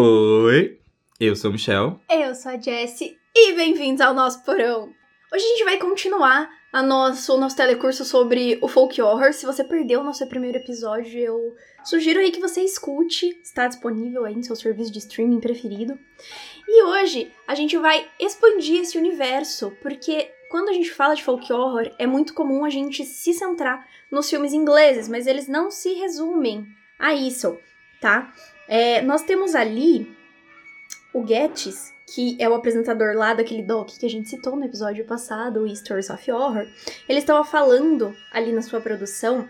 Oi, eu sou o Michel. Eu sou a Jessie e bem-vindos ao nosso porão. Hoje a gente vai continuar a nosso, o nosso telecurso sobre o folk horror. Se você perdeu o nosso primeiro episódio, eu sugiro aí que você escute. Está disponível aí no seu serviço de streaming preferido. E hoje a gente vai expandir esse universo, porque quando a gente fala de folk horror, é muito comum a gente se centrar nos filmes ingleses, mas eles não se resumem a isso, tá? É, nós temos ali o Gettis, que é o apresentador lá daquele doc que a gente citou no episódio passado, o Stories of Horror. Ele estava falando ali na sua produção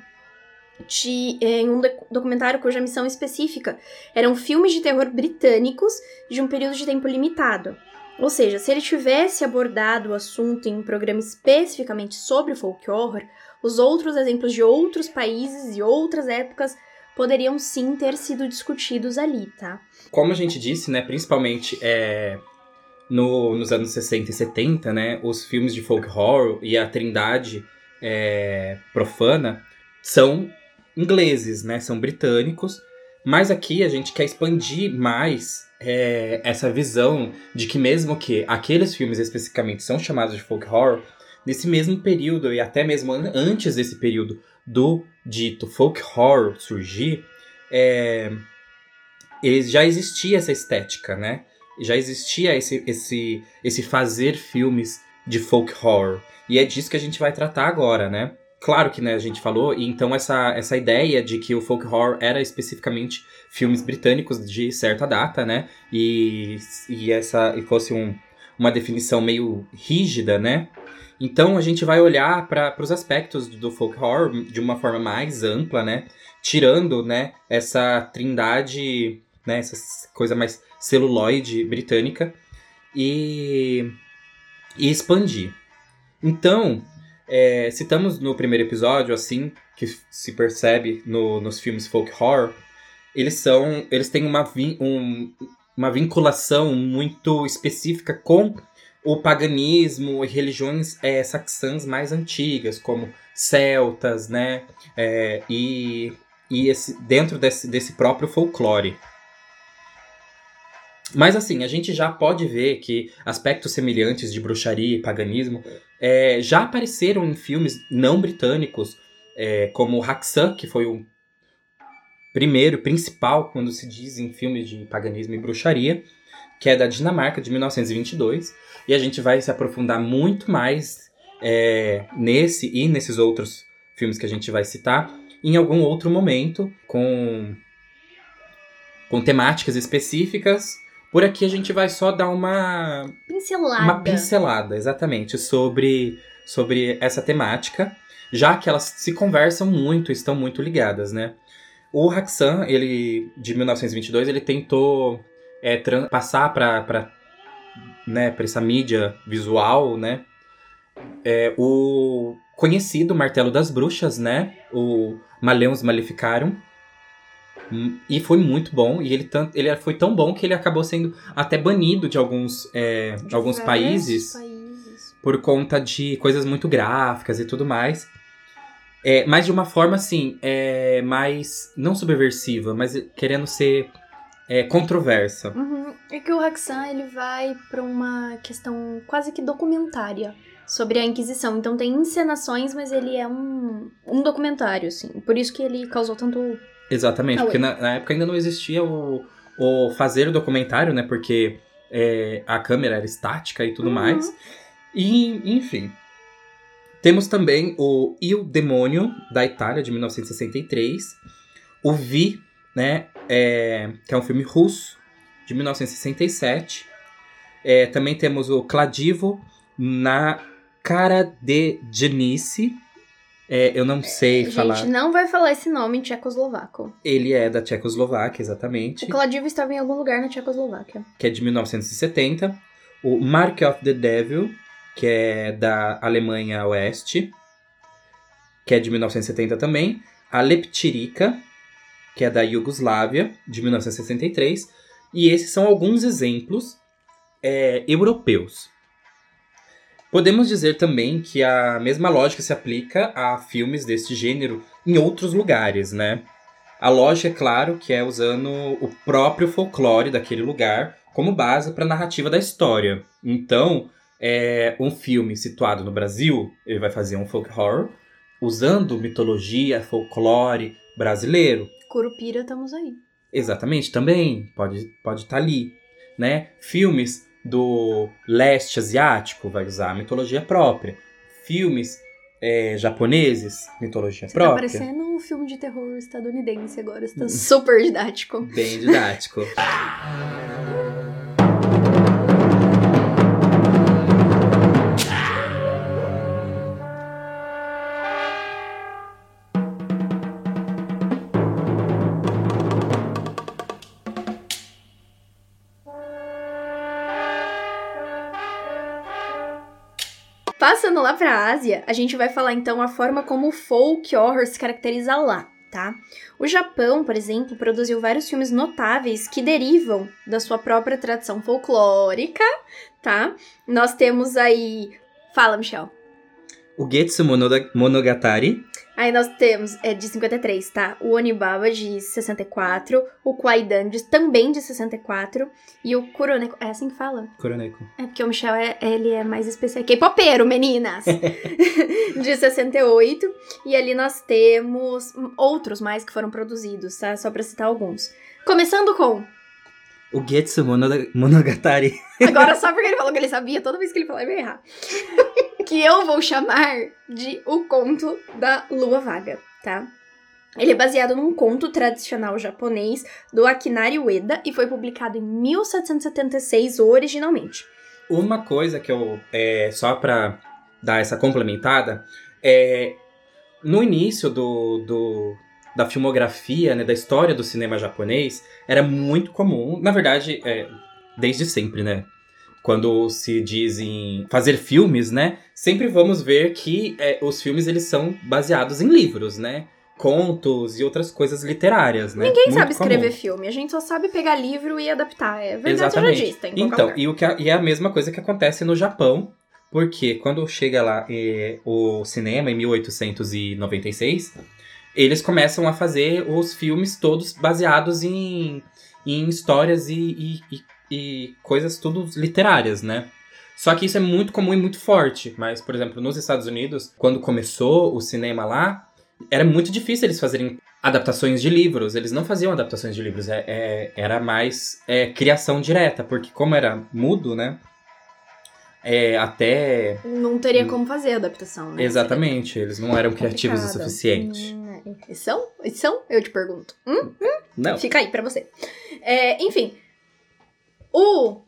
de, é, em um documentário cuja missão específica eram filmes de terror britânicos de um período de tempo limitado. Ou seja, se ele tivesse abordado o assunto em um programa especificamente sobre folk horror, os outros exemplos de outros países e outras épocas poderiam sim ter sido discutidos ali, tá? Como a gente disse, né, principalmente é, no, nos anos 60 e 70, né, os filmes de folk horror e a trindade é, profana são ingleses, né, são britânicos, mas aqui a gente quer expandir mais é, essa visão de que mesmo que aqueles filmes especificamente são chamados de folk horror, nesse mesmo período e até mesmo antes desse período do dito folk horror surgir, é, já existia essa estética, né? Já existia esse, esse, esse fazer filmes de folk horror. E é disso que a gente vai tratar agora, né? Claro que né, a gente falou, e então essa, essa ideia de que o folk horror era especificamente filmes britânicos de certa data, né? E, e essa e fosse um, uma definição meio rígida, né? Então a gente vai olhar para os aspectos do folk horror de uma forma mais ampla, né? Tirando, né, essa trindade, né, essa coisa mais celuloide britânica e, e expandir. Então, é, citamos no primeiro episódio, assim, que se percebe no, nos filmes folk horror, eles são, eles têm uma, um, uma vinculação muito específica com o paganismo e religiões é, saxãs mais antigas, como celtas, né? É, e e esse, dentro desse, desse próprio folclore. Mas assim, a gente já pode ver que aspectos semelhantes de bruxaria e paganismo é, já apareceram em filmes não britânicos, é, como Haxan, que foi o primeiro, principal, quando se diz em filmes de paganismo e bruxaria, que é da Dinamarca, de 1922. E a gente vai se aprofundar muito mais é, nesse e nesses outros filmes que a gente vai citar em algum outro momento, com, com temáticas específicas. Por aqui a gente vai só dar uma pincelada. Uma pincelada, exatamente, sobre, sobre essa temática, já que elas se conversam muito, estão muito ligadas, né? O Haxan, ele de 1922, ele tentou é, passar para né, essa mídia visual, né? É, o conhecido Martelo das Bruxas, né? O Maleus Maleficarum. Hum, e foi muito bom. E ele, ele foi tão bom que ele acabou sendo até banido de alguns, é, de alguns países, países, por conta de coisas muito gráficas e tudo mais. É, mas de uma forma assim, é, mais. não subversiva, mas querendo ser é, controversa. Uhum. É que o Haxan ele vai para uma questão quase que documentária sobre a Inquisição. Então tem encenações, mas ele é um, um documentário, assim. Por isso que ele causou tanto. Exatamente, porque na, na, época ainda não existia o, o fazer o documentário, né? Porque é, a câmera era estática e tudo uhum. mais. E, enfim. Temos também o Il Demônio, da Itália, de 1963. O Vi, né? É, que é um filme russo, de 1967. É, também temos o Cladivo, na Cara de Janice. É, eu não sei falar. A gente não vai falar esse nome em tchecoslovaco. Ele é da Tchecoslováquia, exatamente. O Cladivo estava em algum lugar na Tchecoslováquia. Que é de 1970. O Mark of the Devil, que é da Alemanha Oeste, que é de 1970 também. A Leptirica, que é da Iugoslávia, de 1963. E esses são alguns exemplos é, europeus. Podemos dizer também que a mesma lógica se aplica a filmes deste gênero em outros lugares, né? A lógica, é claro, que é usando o próprio folclore daquele lugar como base para a narrativa da história. Então, é, um filme situado no Brasil, ele vai fazer um folk horror usando mitologia, folclore brasileiro. Curupira, estamos aí. Exatamente, também pode pode estar tá ali, né? Filmes do leste asiático vai usar mitologia própria. Filmes é, japoneses, mitologia Você própria. Tá parecendo um filme de terror estadunidense agora. Você tá super didático. Bem didático. Passando lá para a Ásia, a gente vai falar então a forma como o folk horror se caracteriza lá, tá? O Japão, por exemplo, produziu vários filmes notáveis que derivam da sua própria tradição folclórica, tá? Nós temos aí. Fala, Michel. O Getsu Monogatari, Aí nós temos, é de 53, tá? O Onibaba de 64, o Kwaidan de, também de 64 e o Kuroneko, é assim que fala? Kuroneko. É porque o Michel, é, ele é mais especial, K-popeiro, meninas! de 68, e ali nós temos outros mais que foram produzidos, tá? Só pra citar alguns. Começando com... O Getsu Monogatari. Agora só porque ele falou que ele sabia, toda vez que ele falar ele vai errar. Que eu vou chamar de O Conto da Lua Vaga, tá? Ele é baseado num conto tradicional japonês do Akinari Ueda e foi publicado em 1776 originalmente. Uma coisa que eu. É, só pra dar essa complementada, é. No início do, do, da filmografia, né, da história do cinema japonês, era muito comum, na verdade, é, desde sempre, né? Quando se diz em fazer filmes, né? Sempre vamos ver que é, os filmes eles são baseados em livros, né? Contos e outras coisas literárias, né? Ninguém Muito sabe escrever comum. filme, a gente só sabe pegar livro e adaptar. É verdade Exatamente. Disse, então, e, o que é, e é a mesma coisa que acontece no Japão, porque quando chega lá é, o cinema em 1896, eles começam a fazer os filmes todos baseados em, em histórias e, e, e e coisas tudo literárias, né? Só que isso é muito comum e muito forte. Mas, por exemplo, nos Estados Unidos, quando começou o cinema lá, era muito difícil eles fazerem adaptações de livros. Eles não faziam adaptações de livros. É, é, era mais é, criação direta, porque como era mudo, né? É, até. Não teria como fazer a adaptação, né? Exatamente, eles não eram criativos o suficiente. Hum, é. são? são? Eu te pergunto. Hum? Hum? Não. Fica aí pra você. É, enfim, o.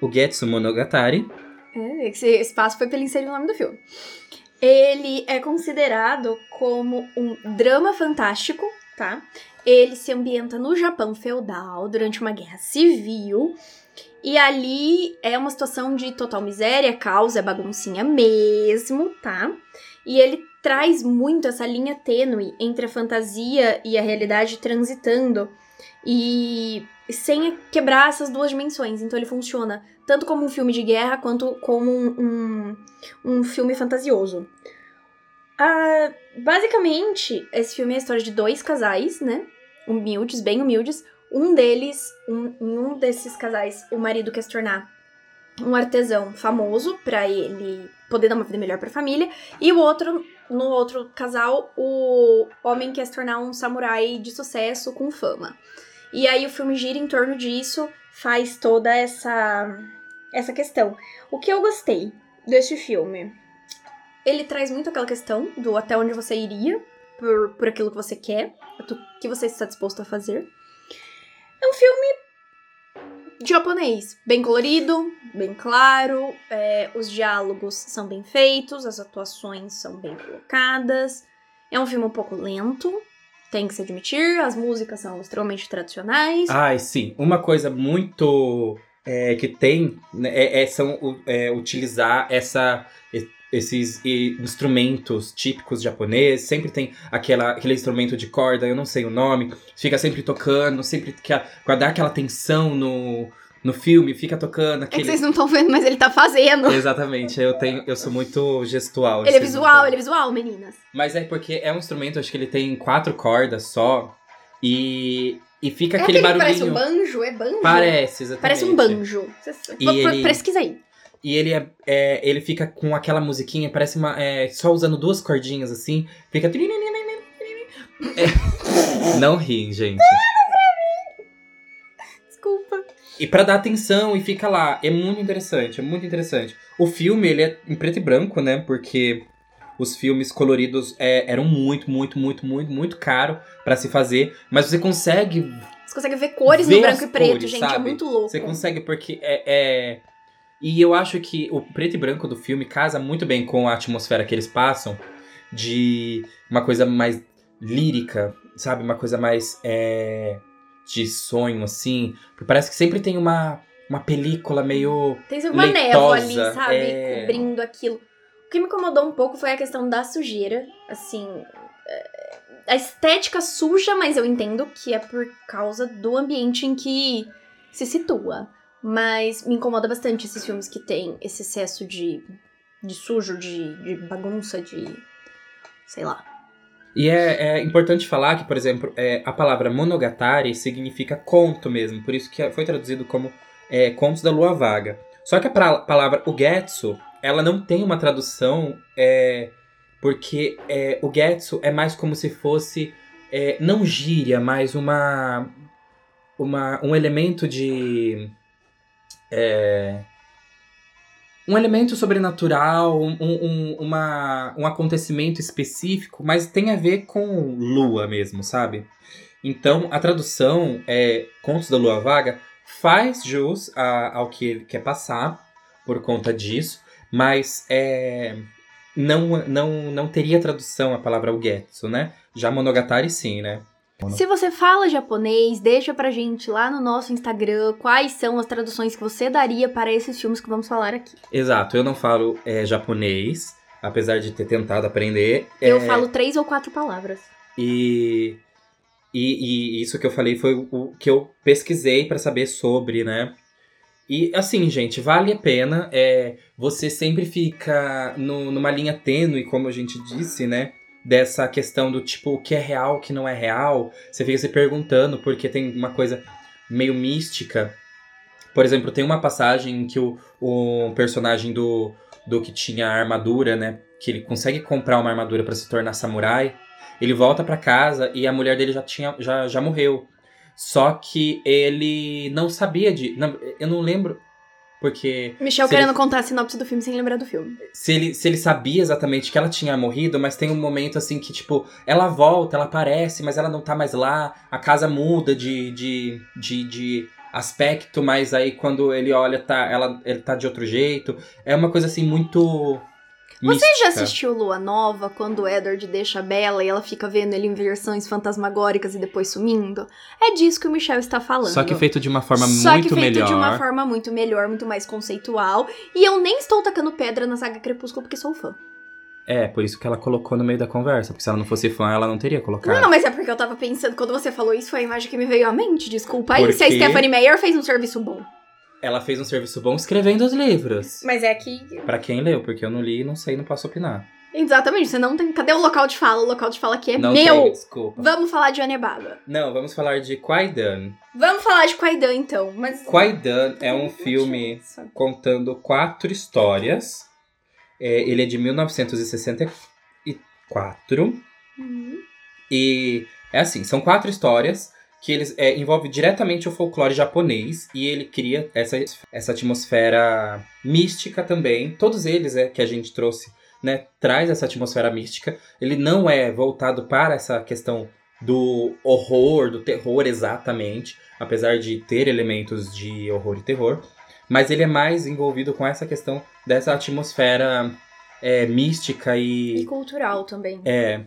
O Getsu Monogatari. É, esse espaço foi pra ele inserir o nome do filme. Ele é considerado como um drama fantástico, tá? Ele se ambienta no Japão feudal durante uma guerra civil. E ali é uma situação de total miséria, causa, é baguncinha mesmo, tá? E ele traz muito essa linha tênue entre a fantasia e a realidade transitando. E sem quebrar essas duas dimensões. Então ele funciona tanto como um filme de guerra quanto como um, um, um filme fantasioso. Ah, basicamente, esse filme é a história de dois casais, né? Humildes, bem humildes. Um deles, um, em um desses casais, o marido quer se tornar um artesão famoso para ele poder dar uma vida melhor para a família, e o outro, no outro casal, o homem quer se tornar um samurai de sucesso com fama. E aí o filme gira em torno disso, faz toda essa essa questão. O que eu gostei desse filme? Ele traz muito aquela questão do até onde você iria por, por aquilo que você quer, o que você está disposto a fazer. É um filme japonês, bem colorido, bem claro, é, os diálogos são bem feitos, as atuações são bem colocadas. É um filme um pouco lento, tem que se admitir, as músicas são extremamente tradicionais. Ai, sim. Uma coisa muito é, que tem né, é, é, são é, utilizar essa esses instrumentos típicos japoneses, sempre tem aquela, aquele instrumento de corda, eu não sei o nome, fica sempre tocando, sempre que, pra dar aquela tensão no, no filme fica tocando É que aquele. vocês não estão vendo, mas ele tá fazendo. Exatamente, eu tenho, eu sou muito gestual. Ele é visual, ele é visual, meninas. Mas é porque é um instrumento, acho que ele tem quatro cordas só. E, e fica É aquele aquele que barulhinho. parece um banjo? É banjo? Parece, exatamente. Parece um banjo. E ele- Pesquisa aí. E ele é, é- ele fica com aquela musiquinha, parece uma. é, só usando duas cordinhas assim. Fica. É, não ri, gente. E pra dar atenção e fica lá. É muito interessante, é muito interessante. O filme, ele é em preto e branco, né? Porque os filmes coloridos é, eram muito, muito, muito, muito, muito caro pra se fazer. Mas você consegue Você consegue ver cores Ver no branco e preto, cores, gente. É sabe? muito louco. Você consegue porque é, é- E eu acho que o preto e branco do filme casa muito bem com a atmosfera que eles passam de uma coisa mais lírica, sabe? Uma coisa mais é, de sonho, assim. Parece que sempre tem uma, uma película meio. Tem sempre uma névoa ali, sabe? é. Cobrindo aquilo. O que me incomodou um pouco foi a questão da sujeira. Assim. é, A estética suja, mas eu entendo que é por causa do ambiente em que se situa. Mas me incomoda bastante esses filmes que tem esse excesso de, de sujo, de, de bagunça, de. sei lá. E é, é importante falar que, por exemplo, é, a palavra monogatari significa conto mesmo, por isso que foi traduzido como é, Contos da Lua Vaga. Só que a pra- palavra ugetsu, ela não tem uma tradução, é, porque é, o getsu é mais como se fosse, é, não gíria, mas uma, uma, um elemento de... um elemento sobrenatural, um, um, uma, um acontecimento específico, mas tem a ver com lua mesmo, sabe? Então, a tradução é Contos da Lua Vaga faz jus a- ao que ele quer passar por conta disso, mas é, não, não, não teria tradução a palavra ugetsu, né? Já Monogatari sim, né? Se você fala japonês, deixa pra gente lá no nosso Instagram quais são as traduções que você daria para esses filmes que vamos falar aqui. Exato, eu não falo é, japonês, apesar de ter tentado aprender. Eu É, falo três ou quatro palavras. E, e, e isso que eu falei foi o que eu pesquisei pra saber sobre, né? E assim, gente, vale a pena. É, você sempre fica no- numa linha tênue, como a gente disse, né? Dessa questão do tipo, o que é real, o que não é real. Você fica se perguntando, porque tem uma coisa meio mística. Por exemplo, tem uma passagem em que o, o personagem do, do que tinha a armadura, né? Que ele consegue comprar uma armadura pra se tornar samurai. Ele volta pra casa e a mulher dele já tinha já, já morreu. Só que ele não sabia de. não, eu não lembro. Porque Michel querendo ele- contar a sinopse do filme sem lembrar do filme. se ele, se ele sabia exatamente que ela tinha morrido, mas tem um momento assim que, tipo, ela volta, ela aparece, mas ela não tá mais lá, a casa muda de, de, de, de aspecto, mas aí quando ele olha, tá, ela, ele tá de outro jeito. É uma coisa assim muito. Você já assistiu Lua Nova, quando o Edward deixa a Bella e ela fica vendo ele em versões fantasmagóricas e depois sumindo? É disso que o Michel está falando. Só que feito de uma forma Só muito que feito melhor. de uma forma muito melhor, muito mais conceitual. E eu nem estou tacando pedra na saga Crepúsculo porque sou fã. É, por isso que ela colocou no meio da conversa. Porque se ela não fosse fã, ela não teria colocado. Não, mas é porque eu tava pensando, quando você falou isso, foi a imagem que me veio à mente. Desculpa aí se a Porque- Stephanie Meyer fez um serviço bom. Ela fez um serviço bom escrevendo os livros. Mas é que. Pra quem leu, porque eu não li e não sei, não posso opinar. Exatamente, você não tem. Cadê o local de fala? O local de fala aqui é não meu! tenho, desculpa. Vamos falar de Onebaba. Não, vamos falar de Kwaidan. Vamos falar de Kwaidan, então. Mas. Kwaidan é um filme contando quatro histórias. É, ele é de 1964. Uhum. E é assim, são quatro histórias que eles é, envolvem diretamente o folclore japonês e ele cria essa, essa atmosfera mística também. Todos eles é, que a gente trouxe, né, traz essa atmosfera mística. Ele não é voltado para essa questão do horror, do terror exatamente, apesar de ter elementos de horror e terror, mas ele é mais envolvido com essa questão dessa atmosfera é, mística E e cultural também. é,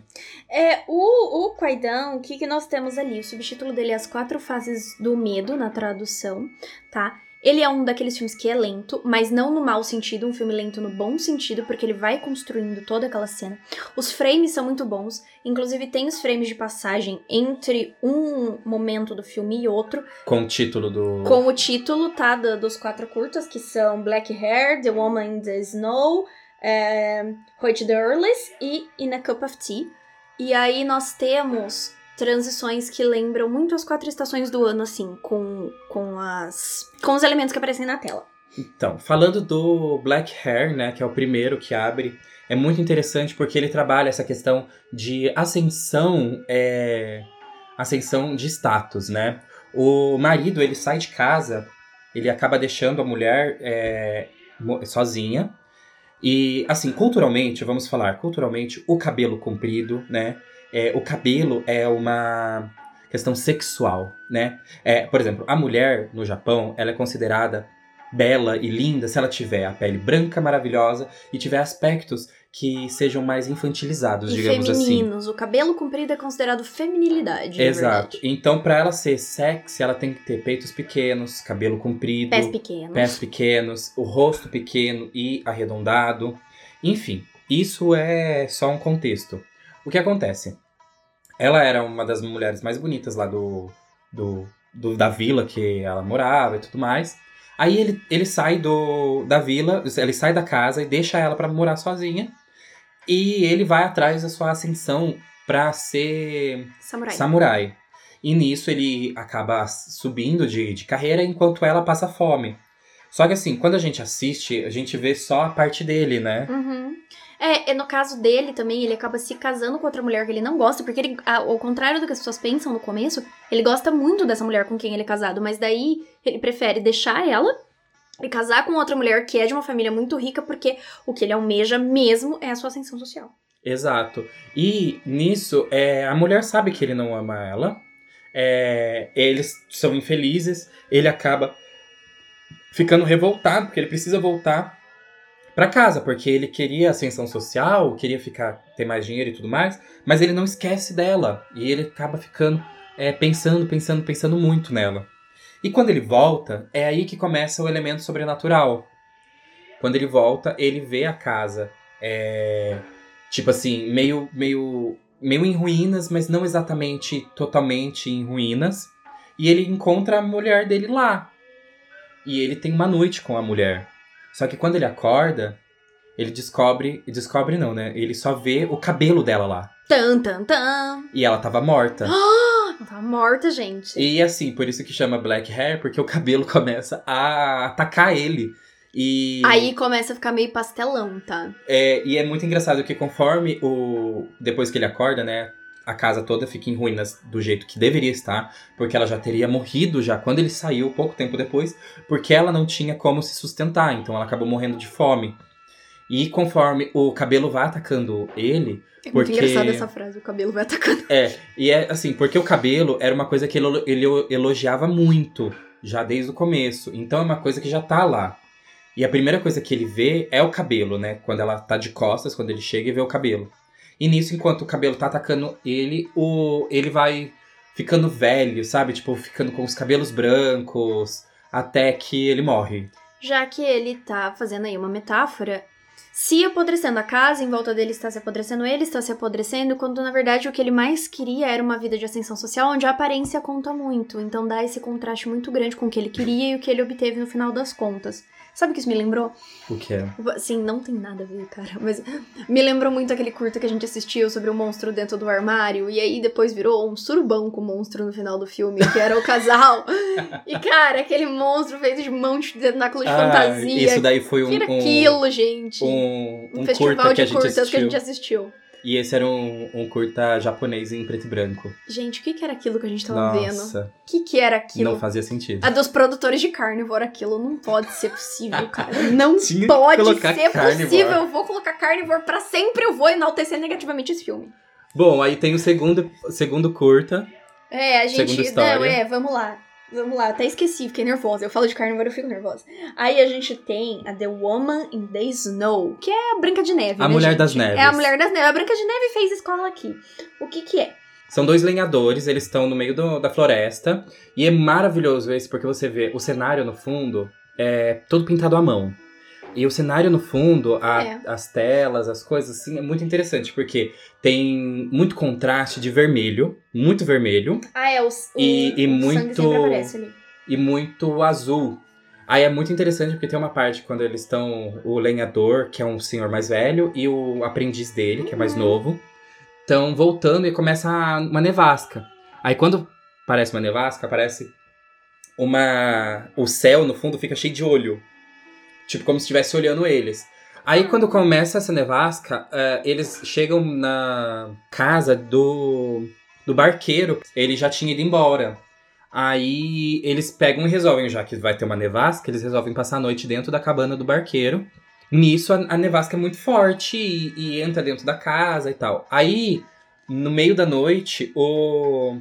É, o, o Kwaidan, o que, que nós temos ali? O subtítulo dele é As Quatro Fases do Medo, na tradução, tá? Ele é um daqueles filmes que é lento, mas não no mau sentido, um filme lento no bom sentido, porque ele vai construindo toda aquela cena. Os frames são muito bons, inclusive tem os frames de passagem entre um momento do filme e outro. Com o título do. Com o título, tá? dos quatro curtas, que são Black Hair, The Woman in the Snow, é, Hoyt the Earless e In a Cup of Tea. E aí nós temos transições que lembram muito as quatro estações do ano, assim, com, com, as, com os elementos que aparecem na tela. Então, falando do Black Hair, né, que é o primeiro que abre, é muito interessante porque ele trabalha essa questão de ascensão, é, ascensão de status, né? O marido, ele sai de casa, ele acaba deixando a mulher é, sozinha, e, assim, culturalmente, vamos falar, culturalmente, o cabelo comprido, né? É, o cabelo é uma questão sexual, né? É, por exemplo, a mulher no Japão, ela é considerada bela e linda se ela tiver a pele branca maravilhosa e tiver aspectos que sejam mais infantilizados, e digamos assim. femininos. O cabelo comprido é considerado feminilidade. Exato. Então, para ela ser sexy, ela tem que ter peitos pequenos, cabelo comprido, pés pequenos, pés pequenos, o rosto pequeno e arredondado. Enfim, isso é só um contexto. O que acontece? Ela era uma das mulheres mais bonitas lá do, do, do da vila que ela morava e tudo mais. Aí ele, ele sai do, da vila, ele sai da casa e deixa ela para morar sozinha. E ele vai atrás da sua ascensão para ser samurai. samurai. E nisso ele acaba subindo de, de carreira enquanto ela passa fome. Só que assim, quando a gente assiste, a gente vê só a parte dele, né? Uhum. É, no caso dele também, ele acaba se casando com outra mulher que ele não gosta, porque ele, ao contrário do que as pessoas pensam no começo, ele gosta muito dessa mulher com quem ele é casado, mas daí ele prefere deixar ela e casar com outra mulher que é de uma família muito rica, porque o que ele almeja mesmo é a sua ascensão social. Exato. E nisso, é, a mulher sabe que ele não ama ela, é, eles são infelizes, ele acaba ficando revoltado, porque ele precisa voltar para casa, porque ele queria ascensão social, queria ficar ter mais dinheiro e tudo mais, mas ele não esquece dela e ele acaba ficando é, pensando, pensando, pensando muito nela. E quando ele volta, é aí que começa o elemento sobrenatural. Quando ele volta, ele vê a casa, é, tipo assim, meio, meio, meio em ruínas, mas não exatamente totalmente em ruínas. E ele encontra a mulher dele lá. E ele tem uma noite com a mulher. Só que quando ele acorda, ele descobre. Descobre não, né? Ele só vê o cabelo dela lá. Tan, tan, tan. E ela tava morta. ela tava morta, gente. E assim, por isso que chama Black Hair, porque o cabelo começa a atacar ele. E. Aí começa a ficar meio pastelão, tá? É, e é muito engraçado que conforme o. Depois que ele acorda, né? a casa toda fica em ruínas do jeito que deveria estar, porque ela já teria morrido já quando ele saiu, pouco tempo depois, porque ela não tinha como se sustentar, então ela acabou morrendo de fome. E conforme o cabelo vai atacando ele. É muito porque... engraçada essa frase, o cabelo vai atacando. É, e é assim, porque o cabelo era uma coisa que ele, ele elogiava muito, já desde o começo. Então é uma coisa que já tá lá. E a primeira coisa que ele vê é o cabelo, né? Quando ela tá de costas, quando ele chega e vê o cabelo. E nisso, enquanto o cabelo tá atacando ele, o ele vai ficando velho, sabe? Tipo, ficando com os cabelos brancos, até que ele morre. Já que ele tá fazendo aí uma metáfora, se apodrecendo a casa, em volta dele está se apodrecendo, ele está se apodrecendo, quando na verdade o que ele mais queria era uma vida de ascensão social, onde a aparência conta muito. Então dá esse contraste muito grande com o que ele queria e o que ele obteve no final das contas. Sabe o que isso me lembrou? O que é? Sim, não tem nada a ver, cara. Mas me lembrou muito aquele curta que a gente assistiu sobre o monstro dentro do armário. E aí depois virou um surubão com o monstro no final do filme, que era o casal. e, cara, aquele monstro feito de mão de tentáculo de ah, fantasia. Isso daí foi um. Que era aquilo, gente? Um, um, um festival de curtas que a gente assistiu. E esse era um, um curta japonês em preto e branco. Gente, o que, que era aquilo que a gente tava Nossa. vendo? O que, que era aquilo? Não fazia sentido. A dos produtores de Carnivore, aquilo não pode ser possível, cara. Não pode ser carnivore. possível. Eu vou colocar Carnivore pra sempre. Eu vou enaltecer negativamente esse filme. Bom, aí tem o segundo, segundo curta. É, a gente. Não, é, vamos lá. Vamos lá, até esqueci, fiquei nervosa. Eu falo de Carnival, eu fico nervosa. Aí a gente tem a The Woman in the Snow, que é a Branca de Neve. A né, Mulher gente? das Neves. É a Mulher das Neves. A Branca de Neve fez escola aqui. O que que é? São dois lenhadores, eles estão no meio do, da floresta. E é maravilhoso esse, porque você vê o cenário no fundo é todo pintado à mão. E o cenário no fundo, a- É. as telas, as coisas, assim, é muito interessante, porque tem muito contraste de vermelho, muito vermelho, Ah, é, o, o, E- e o muito- aparece ali. e muito azul. Aí é muito interessante porque tem uma parte quando eles estão. O lenhador, que é um senhor mais velho, e o aprendiz dele, que é mais Uhum. novo, estão voltando e começa uma nevasca. Aí quando parece uma nevasca, aparece uma. O céu no fundo fica cheio de olho. Tipo, como se estivesse olhando eles. Aí quando começa essa nevasca, eh, eles chegam na casa do, do barqueiro. Ele já tinha ido embora. Aí eles pegam e resolvem, já que vai ter uma nevasca, eles resolvem passar a noite dentro da cabana do barqueiro. Nisso, a, a nevasca é muito forte e, e entra dentro da casa e tal. Aí, no meio da noite, o,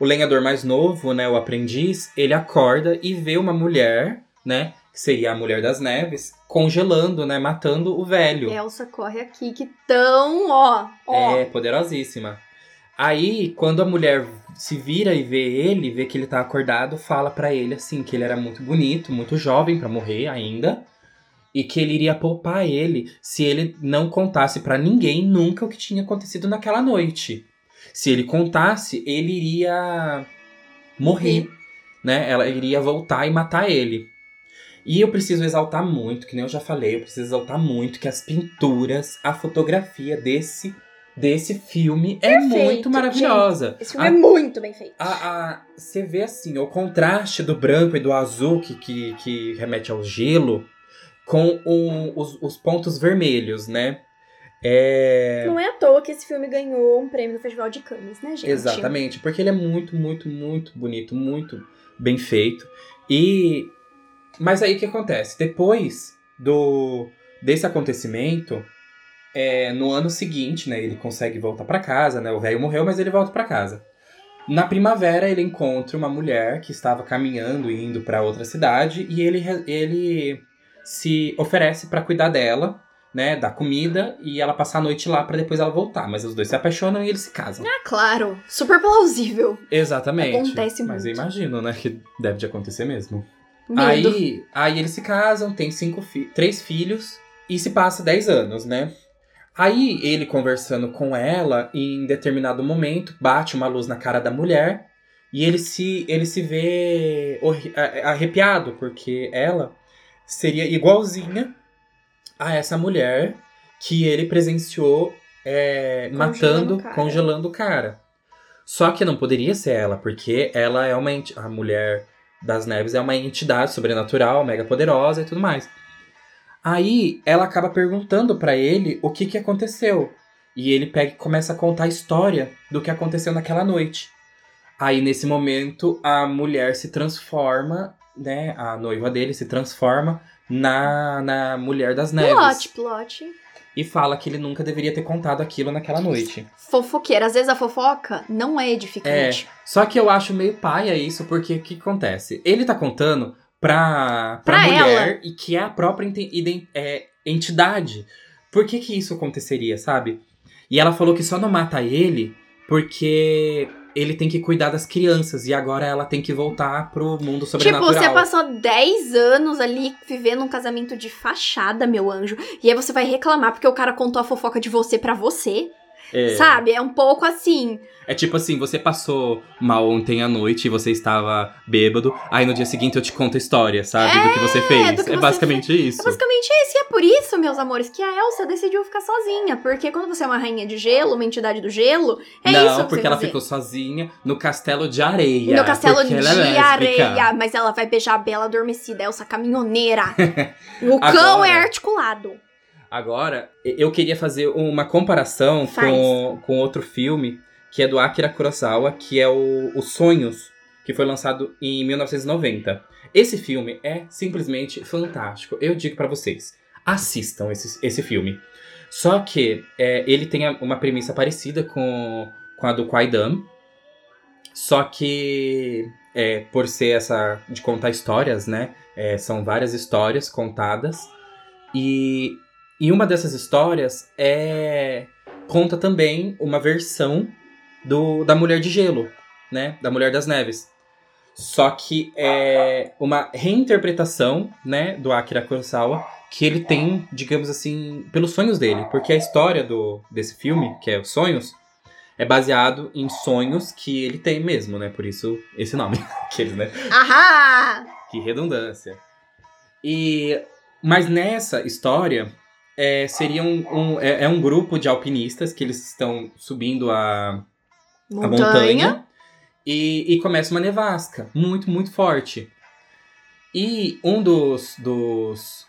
o lenhador mais novo, né, o aprendiz, ele acorda e vê uma mulher, né, que seria a mulher das neves, congelando, né, matando o velho. Elsa corre aqui, que tão, ó, ó. É, poderosíssima. Aí, quando a mulher se vira e vê ele, vê que ele tá acordado, fala pra ele assim que ele era muito bonito, muito jovem pra morrer ainda, e que ele iria poupar ele se ele não contasse pra ninguém nunca o que tinha acontecido naquela noite. Se ele contasse, ele iria morrer, né? Ela iria voltar e matar ele. E eu preciso exaltar muito, que nem eu já falei, eu preciso exaltar muito que as pinturas, a fotografia desse desse filme é Perfeito, muito maravilhosa. Esse filme A- é muito bem feito. a, a- você vê assim, o contraste do branco e do azul que, que, que remete ao gelo com o- os, os pontos vermelhos, né? É. Não é à toa que esse filme ganhou um prêmio no Festival de Cannes, né, gente? Exatamente, porque ele é muito, muito, muito bonito, muito bem feito. E. Mas aí o que acontece? Depois do desse acontecimento, é, no ano seguinte, né, ele consegue voltar pra casa, né? O velho morreu, mas ele volta pra casa. Na primavera, ele encontra uma mulher que estava caminhando e indo pra outra cidade e ele, ele se oferece pra cuidar dela, né, dar comida e ela passar a noite lá pra depois ela voltar. Mas os dois se apaixonam e eles se casam. Ah, claro. Super plausível. Exatamente. Acontece Mas eu muito. imagino, né, que deve de acontecer mesmo. Medo. Aí, aí eles se casam, tem cinco fi três filhos e se passa 10 anos, né? Aí ele conversando com ela, em determinado momento, bate uma luz na cara da mulher e ele se, ele se vê arrepiado, porque ela seria igualzinha a essa mulher que ele presenciou é, Congelando matando, o congelando o cara. Só que não poderia ser ela, porque ela é uma a mulher das neves é uma entidade sobrenatural, mega poderosa e tudo mais. Aí ela acaba perguntando pra ele o que que aconteceu. E ele pega e começa a contar a história do que aconteceu naquela noite. Aí nesse momento a mulher se transforma, né, a noiva dele se transforma na, na mulher das neves Plot, plot. E fala que ele nunca deveria ter contado aquilo naquela noite. Fofoqueira. Às vezes a fofoca não é edificante. Só que eu acho meio paia isso, porque o que acontece? Ele tá contando pra, pra, Pra mulher ela. e que é a própria é, entidade. Por que que isso aconteceria, sabe? E ela falou que só não mata ele porque ele tem que cuidar das crianças e agora ela tem que voltar pro mundo Tipo, sobrenatural. você passou 10 anos ali vivendo um casamento de fachada, meu anjo. E aí você vai reclamar porque o cara contou a fofoca de você pra você. É. Sabe? É um pouco assim. É tipo assim, você passou mal ontem à noite e você estava bêbado, aí no dia seguinte eu te conto a história, sabe? do que você fez. do que é você basicamente isso. É basicamente isso. E é por isso, meus amores, que a Elsa decidiu ficar sozinha. Porque quando você é uma rainha de gelo, uma entidade do gelo, é não, isso que porque ela fazer. ficou sozinha no castelo de areia. No castelo de é areia, mas ela vai beijar a Bela adormecida, Elsa caminhoneira. o cão Agora- é articulado. Agora, eu queria fazer uma comparação Faz. com, com outro filme, que é do Akira Kurosawa, que é o Os Sonhos, que foi lançado em 1990. Esse filme é simplesmente fantástico. Eu digo pra vocês, assistam esse, esse filme. Só que é, ele tem uma premissa parecida com, com a do Kwaidan. Só que, é, por ser essa de contar histórias, né? é, são várias histórias contadas. E, e uma dessas histórias é conta também uma versão do, da Mulher de Gelo, né? Da Mulher das Neves. Só que é uma reinterpretação, né, do Akira Kurosawa, que ele tem, digamos assim, pelos sonhos dele. Porque a história do, desse filme, que é Os Sonhos, é baseado em sonhos que ele tem mesmo, né? Por isso, esse nome. Aqueles, né? Ahá! Que redundância. E, mas nessa história, é, seria um, um- é, é um grupo de alpinistas que eles estão subindo a, a Montanha. montanha e, e começa uma nevasca muito, muito forte. E um dos, dos,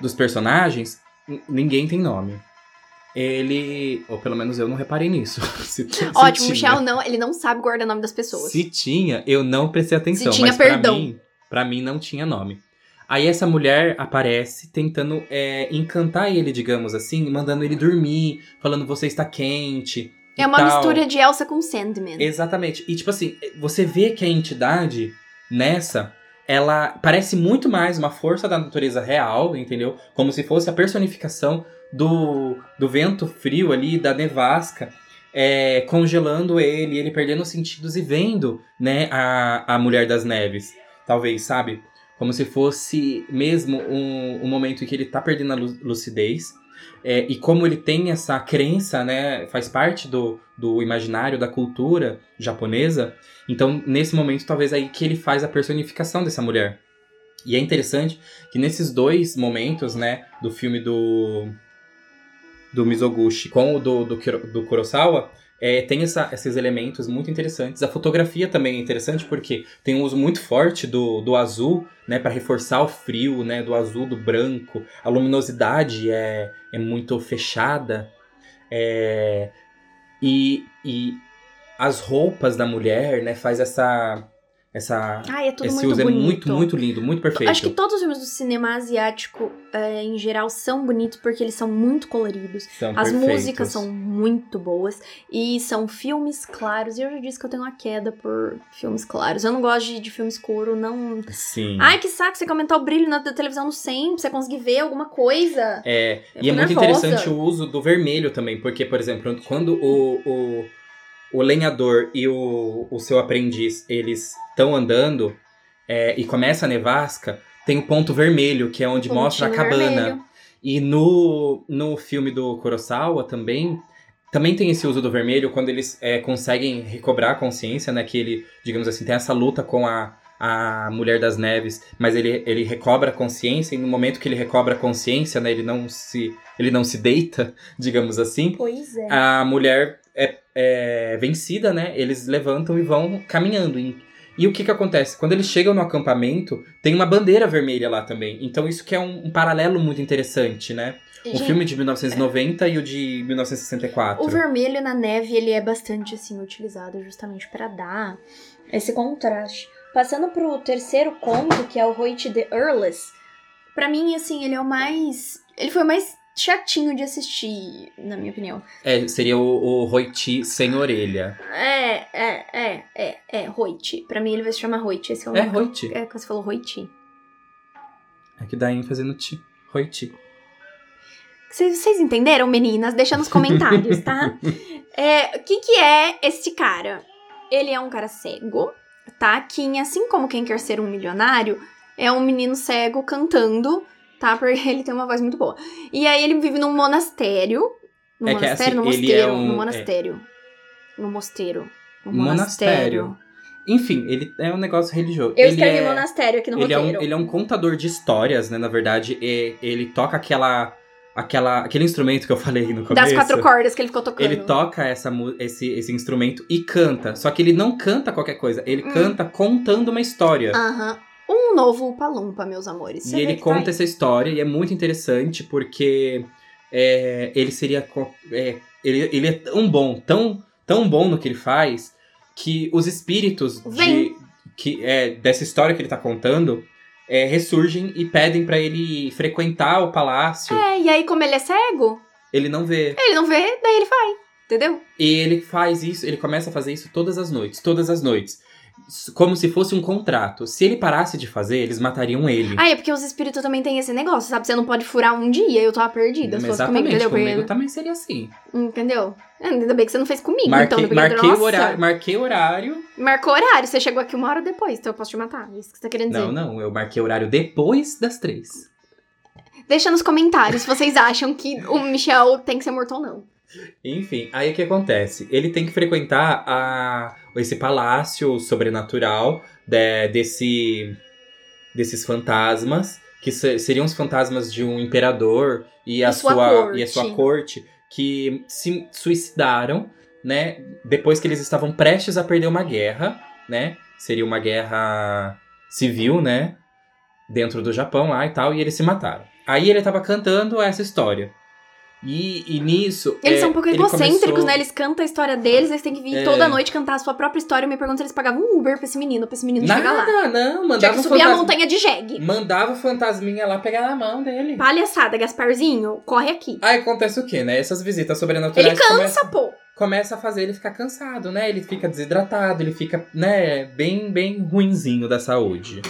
dos personagens, ninguém tem nome. Ele, ou pelo menos eu não reparei nisso. Se- se Ótimo, o Michel não, ele não sabe guardar o nome das pessoas. Se tinha, eu não prestei atenção. Se tinha, mas pra perdão. mim, pra mim não tinha nome. Aí essa mulher aparece tentando é, encantar ele, digamos assim, mandando ele dormir, falando você está quente. É uma tal. mistura de Elsa com Sandman. Exatamente. E tipo assim, você vê que a entidade nessa, ela parece muito mais uma força da natureza real, entendeu? Como se fosse a personificação do, do vento frio ali, da nevasca, é, congelando ele, ele perdendo os sentidos e vendo, né, a, a Mulher das Neves. Talvez, sabe? Como se fosse mesmo um, um momento em que ele tá perdendo a lu- lucidez. É, e como ele tem essa crença, né, faz parte do, do imaginário, da cultura japonesa, então nesse momento talvez aí que ele faz a personificação dessa mulher. E é interessante que nesses dois momentos, né, do filme do do Mizoguchi com o do, do, do Kurosawa, é, tem essa- esses elementos muito interessantes. A fotografia também é interessante porque tem um uso muito forte do, do azul, né, para reforçar o frio, né, do azul, do branco. A luminosidade é, é muito fechada. É, e, e as roupas da mulher, né, faz essa essa Ai, é tudo esse muito uso bonito. é muito muito lindo, muito perfeito. Acho que todos os filmes do cinema asiático, é, em geral, são bonitos porque eles são muito coloridos. São As perfeitos. músicas são muito boas e são filmes claros. E eu já disse que eu tenho uma queda por filmes claros. Eu não gosto de, de filme escuro, não. Sim. Ai, que saco você aumentar o brilho na televisão no 100 pra você conseguir ver alguma coisa. É, Eu e é muito nervosa. interessante o uso do vermelho também, porque, por exemplo, quando o, o, o lenhador e o, o seu aprendiz, eles estão andando é, e começa a nevasca, tem o ponto vermelho, que é onde mostra a Pontinho cabana. vermelho. E no, no filme do Kurosawa também, também tem esse uso do vermelho, quando eles é, conseguem recobrar a consciência, né? Que ele, digamos assim, tem essa luta com a, a Mulher das Neves, mas ele, ele recobra a consciência, e no momento que ele recobra a consciência, né? Ele não se, ele não se deita, digamos assim. Pois é. A mulher é, é vencida, né? Eles levantam e vão caminhando. E, e o que que acontece? Quando eles chegam no acampamento, tem uma bandeira vermelha lá também. Então isso que é um, um paralelo muito interessante, né? O Gente, filme de 1990 e o de 1964. O vermelho na neve, ele é bastante, assim, utilizado justamente pra dar esse contraste. Passando pro terceiro conto, que é o Hoyt the Earless, pra mim, assim, ele é o mais... Ele foi o mais chatinho de assistir, na minha opinião. É, seria o, o Roiti sem orelha. É, é, é, é, é, Hoyt. Pra mim, ele vai se chamar Hoyt. Esse é o É. Roiti. É, que você falou Hoyt. É que dá ênfase no ti. Roiti. Vocês entenderam, meninas? Deixa nos comentários, tá? É, o que que é este cara? Ele é um cara cego, tá? Que, assim como quem quer ser um milionário, é um menino cego cantando, tá? Porque ele tem uma voz muito boa. E aí ele vive num monastério. No É monastério? assim, no ele mosteiro. é um- no monastério. No mosteiro. No Monastério. Enfim, ele é um negócio religioso. Eu ele escrevi é... monastério aqui no ele é, roteiro. um, ele é um contador de histórias, né? Na verdade, E- ele toca aquela, aquela, aquele instrumento que eu falei no começo. Das quatro cordas que ele ficou tocando. Ele toca essa, esse, esse instrumento e canta. Só que ele não canta qualquer coisa. Ele Hum. canta contando uma história. Aham. Um novo Palumpa, meus amores. Você e ele tá conta aí. essa história e é muito interessante porque é, ele seria. é, ele, ele é tão bom, tão, tão bom no que ele faz, que os espíritos de, que, é, dessa história que ele tá contando é, ressurgem e pedem pra ele frequentar o palácio. É, e aí como ele é cego, Ele não vê. ele não vê, daí ele vai. Entendeu? E ele faz isso, ele começa a fazer isso todas as noites, todas as noites. Como se fosse um contrato. Se ele parasse de fazer, eles matariam ele. Ah, é porque os espíritos também têm esse negócio, sabe? Você não pode furar um dia, eu tava perdida. Fosse Exatamente, comigo, entendeu? comigo também seria assim. Entendeu? É, Ainda bem que você não fez comigo, Marquei, então. porque, marquei, nossa, o horário, marquei o horário. Marcou horário, você chegou aqui uma hora depois, então eu posso te matar. É isso que você tá querendo dizer. Não, não, eu marquei o horário depois das três. Deixa nos comentários se vocês acham que o Michel tem que ser morto ou não. Enfim, aí o que acontece? Ele tem que frequentar a, esse palácio sobrenatural de- desse, desses fantasmas, que se- seriam os fantasmas de um imperador e a, E sua sua, e a corte. sua corte, que se suicidaram, né? Depois que eles estavam prestes a perder uma guerra, né? Seria uma guerra civil, né? Dentro do Japão lá e tal, e eles se mataram. Aí ele tava cantando essa história. E, e nisso. Eles é, são um pouco egocêntricos, começou- né? Eles cantam a história deles, eles têm que vir É. toda noite cantar a sua própria história. Eu me pergunto se eles pagavam um Uber pra esse menino, pra esse menino chegar lá. Nada, não, Tinha mandava que um subir a fantasma- montanha de jegue. Mandava o fantasminha lá pegar na mão dele. Palhaçada, Gasparzinho, corre aqui. Aí acontece o quê, né? Essas visitas sobrenaturais Ele cansa, começam, pô. começa a fazer ele ficar cansado, né? Ele fica desidratado, ele fica, né, bem, bem ruinzinho da saúde.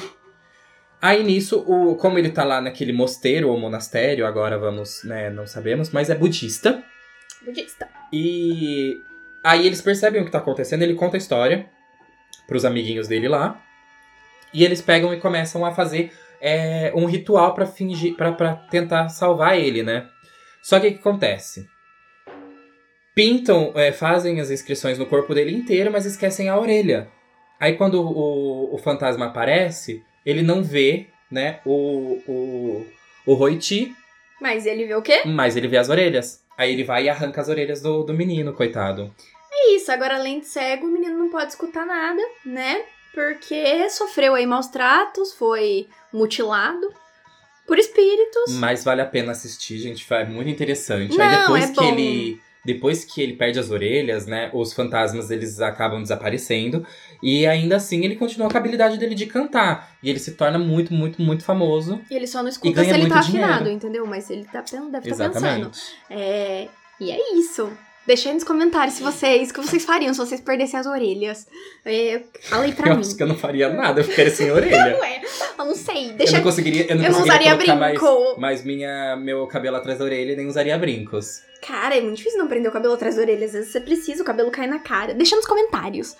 Aí nisso, o, como ele tá lá naquele mosteiro ou monastério, agora vamos, né, não sabemos, mas é budista. Budista. E aí eles percebem o que tá acontecendo, ele conta a história pros amiguinhos dele lá. E eles pegam e começam a fazer é, um ritual pra fingir, pra, pra tentar salvar ele, né? Só que o que acontece? Pintam, é, fazem as inscrições no corpo dele inteiro, mas esquecem a orelha. Aí quando o, o fantasma aparece, ele não vê, né, o, o, o Roiti, Mas ele vê o quê? mas ele vê as orelhas. Aí ele vai e arranca as orelhas do, do menino, coitado. É isso, agora além de cego, o menino não pode escutar nada, né? Porque sofreu aí maus tratos, foi mutilado por espíritos. Mas vale a pena assistir, gente. É muito interessante. Não, Aí depois é que bom. ele. Depois que ele perde as orelhas, né? Os fantasmas eles acabam desaparecendo. E ainda assim ele continua com a habilidade dele de cantar. E ele se torna muito, muito, muito famoso. E ele só não escuta se ele tá dinheiro. afinado, entendeu? Mas ele tá, deve estar pensando. Exatamente. É, e é isso. Deixa aí nos comentários se vocês, o que vocês fariam se vocês perdessem as orelhas. É, fala aí pra eu mim. acho que eu não faria nada, eu ficaria sem orelha. Ué, eu não sei. Eu Deixa não conseguiria, eu não Eu não conseguiria usaria colocar mais, brinco. mais minha, meu cabelo atrás da orelha nem usaria brincos. Cara, é muito difícil não prender o cabelo atrás da orelha. Às vezes você precisa, o cabelo cai na cara. Deixa nos comentários.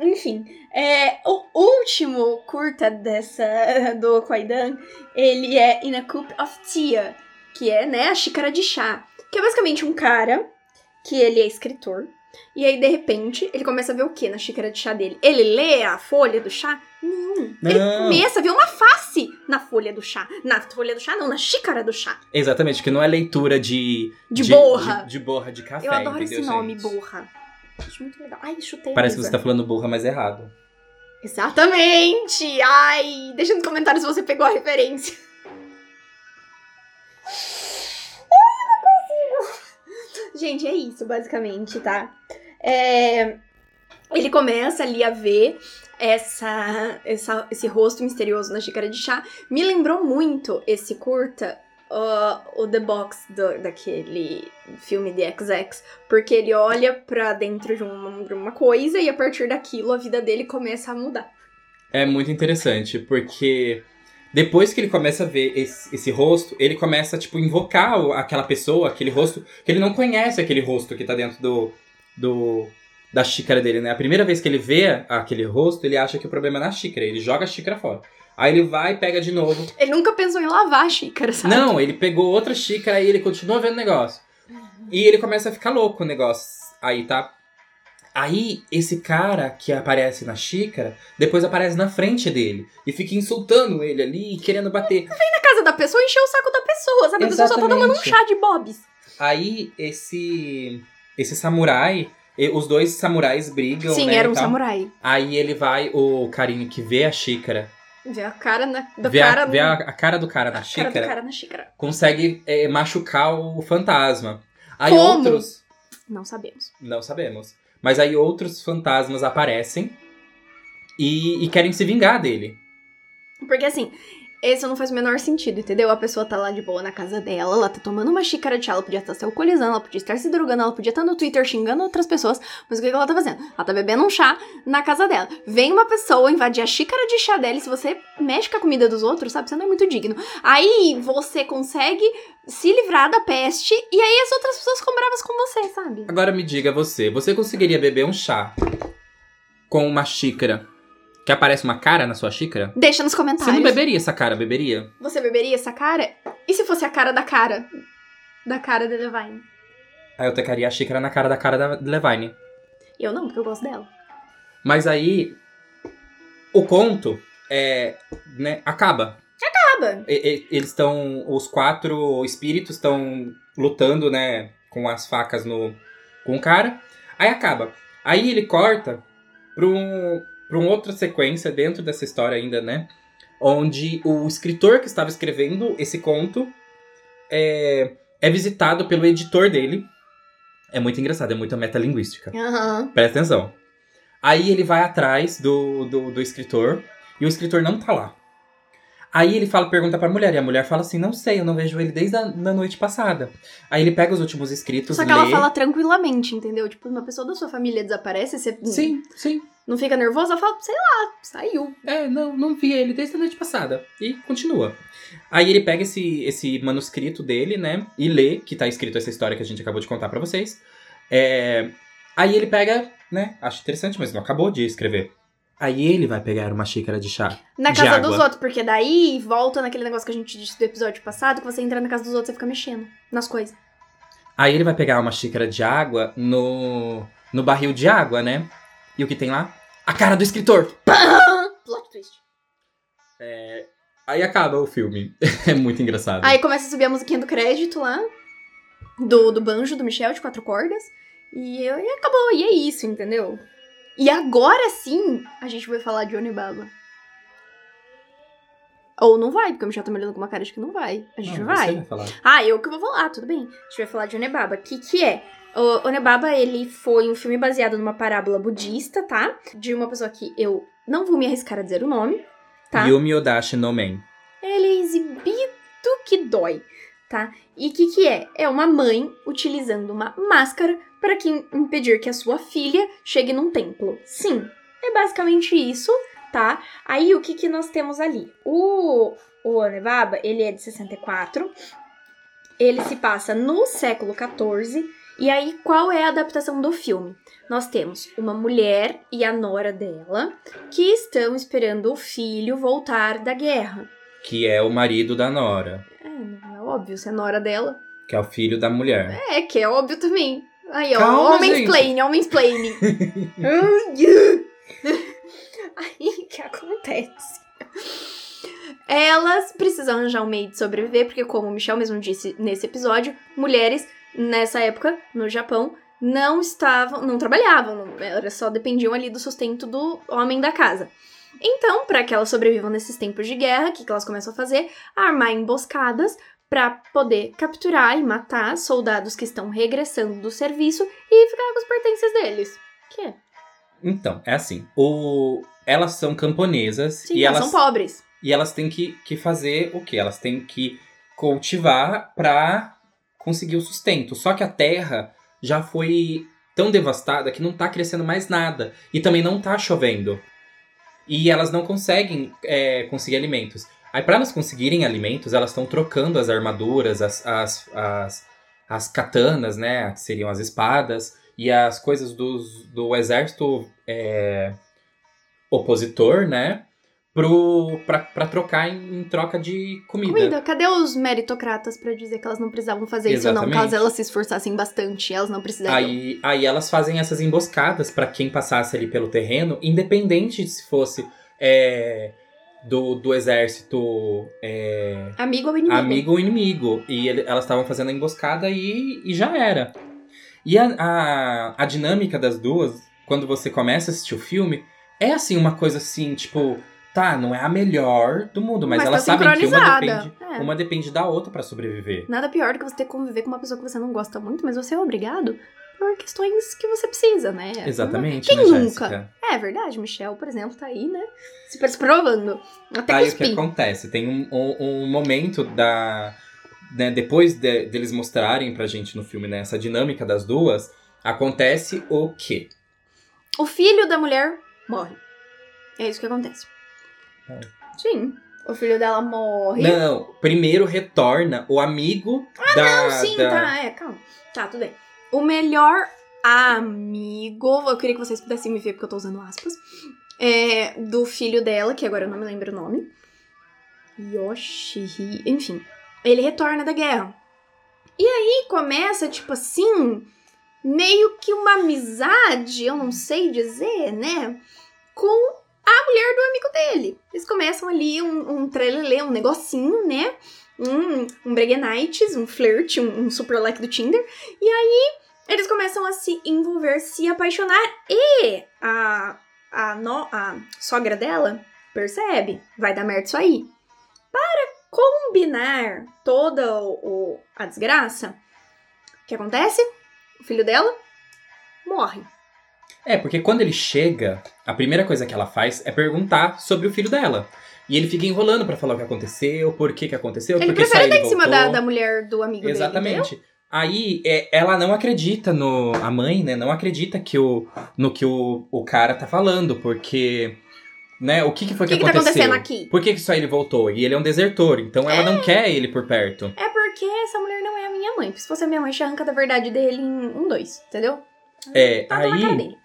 Enfim, é, o último curta dessa do Kwaidan, ele é In a Cup of Tea, que é, né, a xícara de chá. Que é basicamente um cara que ele é escritor. E aí, de repente, ele começa a ver o que na xícara de chá dele? Ele lê a folha do chá? Não. Ele Não. começa a ver uma face na folha do chá. Na folha do chá, não, na xícara do chá. Exatamente, que não é leitura de. De borra. De, de borra de café. Eu adoro entendeu, esse nome, gente? borra. Acho muito legal. Ai, chutei Parece que você tá falando burra, mas errado. Exatamente! Ai, deixa nos comentários se você pegou a referência. Gente, é isso, basicamente, tá? É, Ele começa ali a ver essa, essa, esse rosto misterioso na xícara de chá. Me lembrou muito esse curta, ah, o The Box do- daquele filme The XX, porque ele olha pra dentro de uma, de uma coisa e a partir daquilo a vida dele começa a mudar. É muito interessante, porque depois que ele começa a ver esse, esse rosto, ele começa, tipo, invocar aquela pessoa, aquele rosto, que ele não conhece aquele rosto que tá dentro do, do da xícara dele, né? A primeira vez que ele vê aquele rosto, ele acha que o problema é na xícara, ele joga a xícara fora. Aí ele vai e pega de novo. Ele nunca pensou em lavar a xícara, sabe? Não, ele pegou outra xícara e ele continua vendo o negócio. E ele começa a ficar louco com o negócio. Aí, tá? Aí, esse cara que aparece na xícara, depois aparece na frente dele. E fica insultando ele ali, querendo bater. Na casa da pessoa, encheu o saco da pessoa, sabe? A pessoa só tá tomando um chá de bobs. Aí, esse esse samurai, e- os dois samurais brigam, Sim, né, era e um samurai. Aí ele vai, o carinho que vê a xícara, Vê a cara na, do vê, cara, a, vê a, a cara do cara na a cara do xícara, cara na xícara. consegue é, machucar o fantasma. Aí Como? outros... Não sabemos. Não sabemos. Mas aí outros fantasmas aparecem e, e querem se vingar dele. Porque assim, Esse não faz o menor sentido, entendeu? A pessoa tá lá de boa na casa dela, ela tá tomando uma xícara de chá, ela podia estar se alcoolizando, ela podia estar se drogando, ela podia estar no Twitter xingando outras pessoas, mas o que ela tá fazendo? Ela tá bebendo um chá na casa dela. Vem uma pessoa invadir a xícara de chá dela e se você mexe com a comida dos outros, sabe, você não é muito digno. Aí você consegue se livrar da peste e aí as outras pessoas ficam bravas com você, sabe? Agora me diga você, você conseguiria beber um chá com uma xícara que aparece uma cara na sua xícara? Deixa nos Você comentários. não beberia essa cara, beberia? Você beberia essa cara? E se fosse a cara da cara? Da cara da Levine? Aí eu tacaria a xícara na cara da cara da Levine. Eu não, porque eu gosto dela. Mas aí o conto é, né, acaba. Acaba. E- e- Eles estão. Os quatro espíritos estão lutando, né? Com as facas no. Com o cara. Aí acaba. Aí ele corta pra, um, pra uma outra sequência dentro dessa história ainda, né? Onde o escritor que estava escrevendo esse conto é, é visitado pelo editor dele. É muito engraçado, é muita metalinguística. Aham. Presta atenção. Aí ele vai atrás do, do, do escritor e o escritor não tá lá. Aí ele fala, pergunta pra mulher, e a mulher fala assim: Não sei, eu não vejo ele desde a da noite passada. Aí ele pega os últimos escritos, Só que lê. ela fala tranquilamente, entendeu? Tipo, uma pessoa da sua família desaparece, você Sim, sim. não fica nervosa, ela fala, sei lá, saiu. É, não, não vi ele desde a noite passada. E continua. Aí ele pega esse, esse manuscrito dele, né? E lê, que tá escrito essa história que a gente acabou de contar pra vocês. É, aí ele pega, né? Acho interessante, mas não acabou de escrever. Aí ele vai pegar uma xícara de chá. Na De casa água. dos outros, porque daí volta naquele negócio que a gente disse do episódio passado, que você entra na casa dos outros e fica mexendo nas coisas. Aí ele vai pegar uma xícara de água no, no barril de água, né? E o que tem lá? A cara do escritor! Plot twist. Aí acaba o filme. é muito engraçado. Aí começa a subir a musiquinha do crédito lá, do, do banjo do Michel, de quatro cordas, e, e acabou, e é isso, entendeu? E agora sim, a gente vai falar de Onibaba. Ou não vai, porque o Michel tá me olhando com uma cara de que não vai. A gente Não, vai. Vai falar. Ah, eu que vou falar, tudo bem. A gente vai falar de Onebaba. O que que é? O Onebaba, ele foi um filme baseado numa parábola budista, tá? De uma pessoa que eu não vou me arriscar a dizer o nome, tá? Yumi Odashi no Men. Ele é exibido que dói, tá? E o que que é? É uma mãe utilizando uma máscara para que impedir que a sua filha chegue num templo. Sim, é basicamente isso, tá? Aí o que que nós temos ali? O o Onebaba, ele é de 64. Ele se passa no século 14. E aí qual é a adaptação do filme? Nós temos uma mulher e a nora dela que estão esperando o filho voltar da guerra. Que é o marido da Nora. É, não é óbvio, se é nora dela. Que é o filho da mulher. É, que é óbvio também. Aí, ó, Calma, homem-splaining, homem-splaining. Aí, o que acontece? Elas precisam arranjar um meio de sobreviver, porque como o Michel mesmo disse nesse episódio, mulheres, nessa época, no Japão, não estavam, não trabalhavam, elas só dependiam ali do sustento do homem da casa. Então, para que elas sobrevivam nesses tempos de guerra, o que, que elas começam a fazer? Armar emboscadas para poder capturar e matar soldados que estão regressando do serviço e ficar com os pertences deles. Que é? Então, é assim. O... Elas são camponesas Sim, e elas elas, são pobres. e elas têm que, que fazer o quê? Elas têm que cultivar pra conseguir o sustento. Só que a terra já foi tão devastada que não tá crescendo mais nada. E também não tá chovendo. E elas não conseguem é, conseguir alimentos. Aí, para elas conseguirem alimentos, elas estão trocando as armaduras, as, as, as, as katanas, né? Que seriam as espadas, e as coisas dos, do exército é, opositor, né? Pro, pra, pra trocar em, em troca de comida. Comida. Cadê os meritocratas pra dizer que elas não precisavam fazer isso ou não? Exatamente. Caso elas se esforçassem bastante, elas não precisavam. Aí, aí elas fazem essas emboscadas pra quem passasse ali pelo terreno, independente de se fosse é, do, do exército é, Amigo ou inimigo? amigo ou inimigo. E ele- elas estavam fazendo a emboscada e, e já era. E a, a, a dinâmica das duas, quando você começa a assistir o filme, é assim, uma coisa assim, tipo, tá, não é a melhor do mundo, mas, Mas elas tá sabem que uma depende, É. uma depende da outra pra sobreviver. Nada pior do que você ter que conviver com uma pessoa que você não gosta muito, mas você é obrigado. Por questões que você precisa, né? Exatamente, Quem né, nunca? Jéssica? É verdade, Michelle, por exemplo, tá aí, né? Se provando. Até Aí o que acontece? Tem um, um- um momento da. né, depois de- deles mostrarem pra gente no filme né, essa dinâmica das duas, acontece o quê? O filho da mulher morre. É isso que acontece. É. Sim. O filho dela morre. Não, primeiro retorna o amigo da. Ah, Não, sim, da- tá, é, calma. Tá, tudo bem. O melhor amigo, eu queria que vocês pudessem me ver porque eu tô usando aspas, é do filho dela, que agora eu não me lembro o nome. Yoshi, enfim. Ele retorna da guerra. E aí começa, tipo assim, meio que uma amizade, eu não sei dizer, né? Com a mulher do amigo dele. Eles começam ali um, um trelelê, um negocinho, né? Um, um Breguenites, um flirt, um, um super like do Tinder. E aí eles começam a se envolver, se apaixonar. E a, a, no- a sogra dela percebe, vai dar merda isso aí. Para combinar toda o, o- a desgraça, o que acontece? O filho dela morre. É, porque quando ele chega, a primeira coisa que ela faz é perguntar sobre o filho dela. E ele fica enrolando pra falar o que aconteceu, por que que aconteceu, Ele porque só ele dar em cima voltou. da, da mulher do amigo dele. Exatamente. Aí é, ela não acredita no. A mãe, né? Não acredita que o, no que o, o cara tá falando, porque. Né, o que, que foi O que, que, que tá aconteceu? acontecendo aqui? Por que, que só ele voltou? E ele é um desertor, então ela não quer ele por perto. É porque essa mulher não é a minha mãe. Se fosse a minha mãe, tinha arrancado a verdade dele em um, dois, entendeu? É, aí. dele.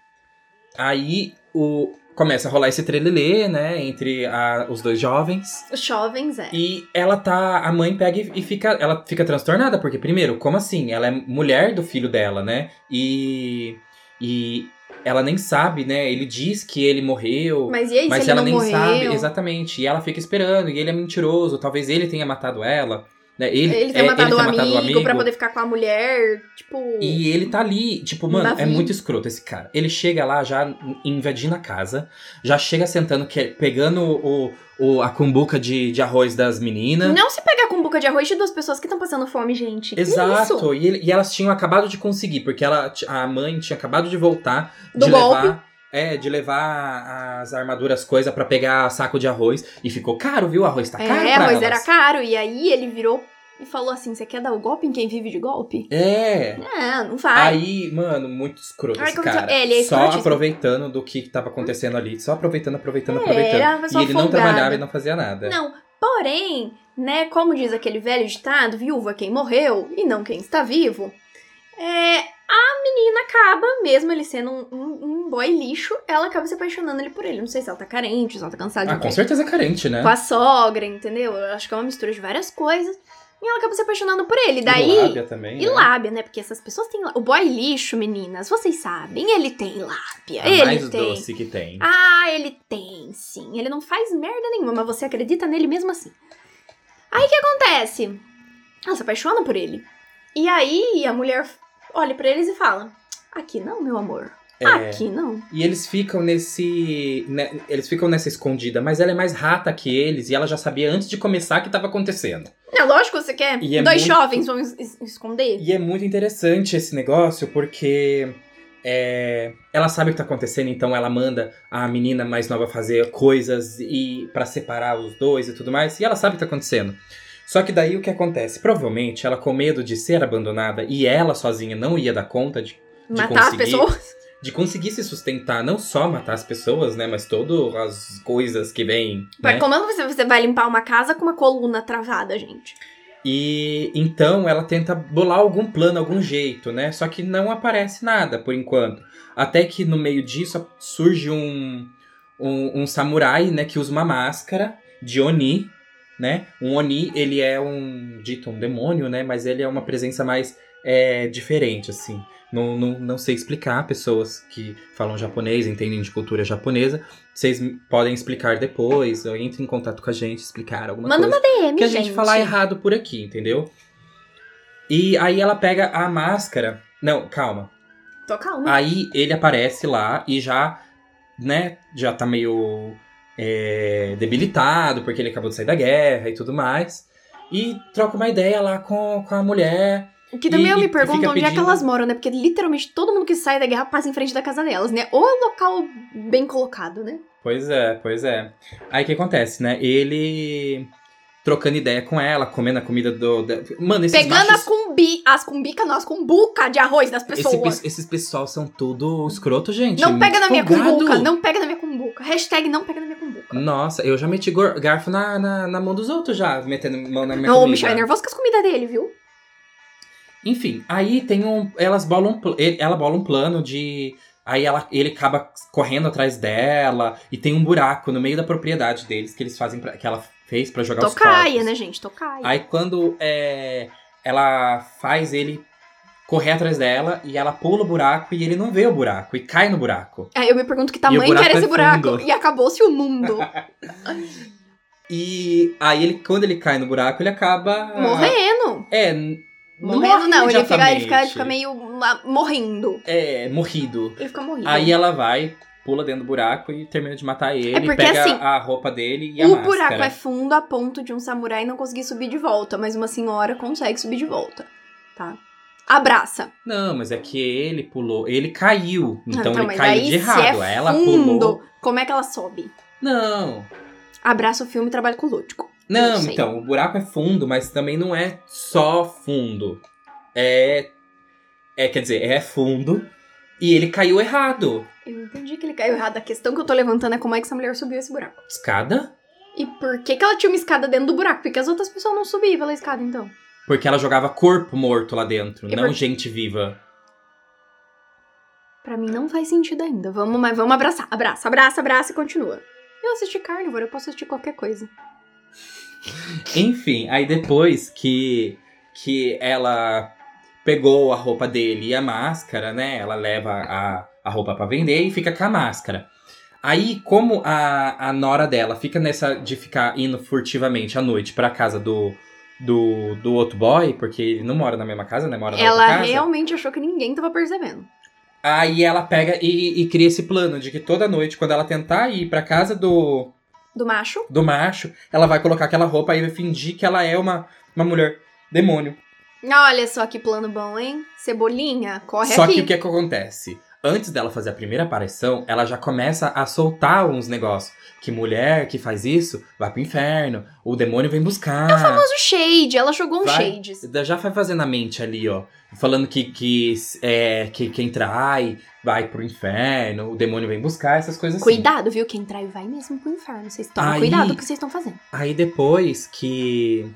Aí o. Começa a rolar esse trelelê, né? Entre a- os dois jovens. Os jovens, é. E ela tá. A mãe pega e e fica. Ela fica transtornada, porque, primeiro, como assim? Ela é mulher do filho dela, né? E. E ela nem sabe, né? Ele diz que ele morreu. Mas e aí, Mas se ele ela não nem morreu? sabe exatamente. E ela fica esperando. E ele é mentiroso. Talvez ele tenha matado ela. Né? Ele, Ele é, tem matado, ele ter amigo, matado o amigo. pra poder ficar com a mulher, tipo... E ele tá ali, tipo, mano, é muito escroto esse cara. Ele chega lá já invadindo a casa, já chega sentando, que- pegando o, o, a cumbuca de, de arroz das meninas. Não se pegar com boca de arroz de duas pessoas que estão passando fome, gente. Exato, e, ele- e elas tinham acabado de conseguir, porque ela, a mãe tinha acabado de voltar Do de golpe. levar. É, de levar as armaduras, coisa pra pegar saco de arroz. E ficou caro, viu? O arroz tá caro. É, arroz elas. era caro. E aí ele virou e falou assim, você quer dar o golpe em quem vive de golpe? É. É, não vai. Aí, mano, muito escroto Ai, esse cara. é, ele é só aproveitando do que tava acontecendo ali. Só aproveitando, aproveitando, É, aproveitando. era uma E ele não trabalhava e não fazia nada. Não, porém, né, como diz aquele velho ditado, viúva quem morreu e não quem está vivo, é, a menina acaba, mesmo ele sendo um, um- um boy lixo, ela acaba se apaixonando ele por ele. Não sei se ela tá carente, se ela tá cansada Ah, de com certeza é carente, né? com a sogra, entendeu? Eu acho que é uma mistura de várias coisas. E ela acaba se apaixonando por ele. E Daí. lábia também. E né? lábia, né? Porque essas pessoas têm. O boy lixo, meninas, vocês sabem, ele tem lábia. A ele É mais tem. doce que tem. Ah, ele tem, sim. Ele não faz merda nenhuma, mas você acredita nele mesmo assim. Aí o que acontece? Ela se apaixona por ele. E aí a mulher olha pra eles e fala: Aqui não, meu amor. É. Aqui não. E eles ficam nesse. né, eles ficam nessa escondida, mas ela é mais rata que eles e ela já sabia antes de começar que tava acontecendo. É lógico que você quer. E é Dois muito- jovens vão es- esconder. E é muito interessante esse negócio porque é, ela sabe o que tá acontecendo, então ela manda a menina mais nova fazer coisas e para separar os dois e tudo mais, e ela sabe o que tá acontecendo. Só que daí o que acontece? Provavelmente ela com medo de ser abandonada e ela sozinha não ia dar conta de, de Matar as pessoas. de conseguir se sustentar, não só matar as pessoas, né, mas todas as coisas que vêm, Mas né? Como você, você vai limpar uma casa com uma coluna travada, gente? E então ela tenta bolar algum plano, algum jeito, né? Só que não aparece nada por enquanto. Até que no meio disso surge um, um, um samurai, né? Que usa uma máscara de Oni, né? Um Oni, ele é um dito um demônio, né? Mas ele é uma presença mais é, diferente, assim. Não, não, não sei explicar, pessoas que falam japonês, entendem de cultura japonesa. Vocês podem explicar depois, ou entre em contato com a gente, explicar alguma Manda coisa uma DM, que a gente. gente falar errado por aqui, entendeu? E aí ela pega a máscara. Não, calma. Tô calma. Aí ele aparece lá e já, né, já tá meio é, debilitado, porque ele acabou de sair da guerra e tudo mais. E troca uma ideia lá com, com a mulher. Que também E- eu me pergunto onde é que pedindo- elas moram, né? Porque literalmente todo mundo que sai da guerra passa em frente da casa delas, né? Ou é um local bem colocado, né? Pois é, pois é. Aí o que acontece, né? Ele trocando ideia com ela, comendo a comida do. da- Mano, esses Pegando machos, as cumbi, as cumbica, não, as cumbuca de arroz das esse pessoas. pe- esses pessoal são tudo escroto, gente. não pega na minha folgado. cumbuca, não pega na minha cumbuca. Hashtag não pega na minha cumbuca. Nossa, eu já meti garfo na, na, na mão dos outros já, metendo mão na minha Não, o comida. Michel é nervoso com as comidas dele, viu? Enfim, aí tem um. Elas bolam ela bola um plano de. Aí ela, ele acaba correndo atrás dela e tem um buraco no meio da propriedade deles que eles fazem pra, que ela fez pra jogar os Tocaia, corpos. né, gente? Tocaia. Aí quando é, ela faz ele correr atrás dela e ela pula o buraco e ele não vê o buraco e cai no buraco. Aí eu me pergunto que tamanho que era é esse buraco. fundo. E acabou-se o mundo. E aí ele, quando ele cai no buraco, ele acaba. Morrendo. É. Morrendo morre não, ele fica, ele, fica, ele fica meio lá, morrendo. É, morrido. Ele fica morrendo. Aí ela vai, pula dentro do buraco e termina de matar ele. É porque, pega assim, a roupa dele e a o máscara. buraco é fundo a ponto de um samurai não conseguir subir de volta, mas uma senhora consegue subir de volta, tá? Abraça. Não, mas é que ele pulou. Ele caiu. Então, Ah, ele caiu de se errado. é ela fundo, pulou. como é que ela sobe? Não. Abraça o filme e trabalha com o lúdico. Não, sei. então, o buraco é fundo, mas também não é só fundo. É. É, quer dizer, é fundo. E ele caiu errado. Eu entendi que ele caiu errado. A questão que eu tô levantando é como é que essa mulher subiu esse buraco. Escada? E por que, que ela tinha uma escada dentro do buraco? Porque as outras pessoas não subiam pela escada, então. Porque ela jogava corpo morto lá dentro, E não por- gente viva. Pra mim não faz sentido ainda. Vamos, mas vamos abraçar. Abraça, abraça, abraça e continua. Eu assisti Carnivore, eu posso assistir qualquer coisa. Enfim, aí depois que, que ela pegou a roupa dele e a máscara, né? Ela leva a, a roupa pra vender e fica com a máscara. Aí, como a, a nora dela fica nessa de ficar indo furtivamente à noite pra casa do, do, do outro boy, porque ele não mora na mesma casa, né? Mora na Ela casa. realmente achou que ninguém tava percebendo. Aí ela pega e, e cria esse plano de que toda noite, quando ela tentar ir pra casa do, Do macho. do macho, ela vai colocar aquela roupa e vai fingir que ela é uma, uma mulher demônio. Olha só que plano bom, hein? Cebolinha, corre Só aqui. que o que, é que acontece? Antes dela fazer a primeira aparição, ela já começa a soltar uns negócios. Que mulher que faz isso vai pro inferno. O demônio vem buscar. É o famoso shade, ela jogou um Vai. shades. Já vai fazendo a mente ali, ó. Falando que, que, é, que quem trai vai pro inferno, o demônio vem buscar, essas coisas assim. Cuidado, viu? Quem trai vai mesmo pro inferno. Vocês tomam Aí- cuidado com o que vocês estão fazendo. Aí depois que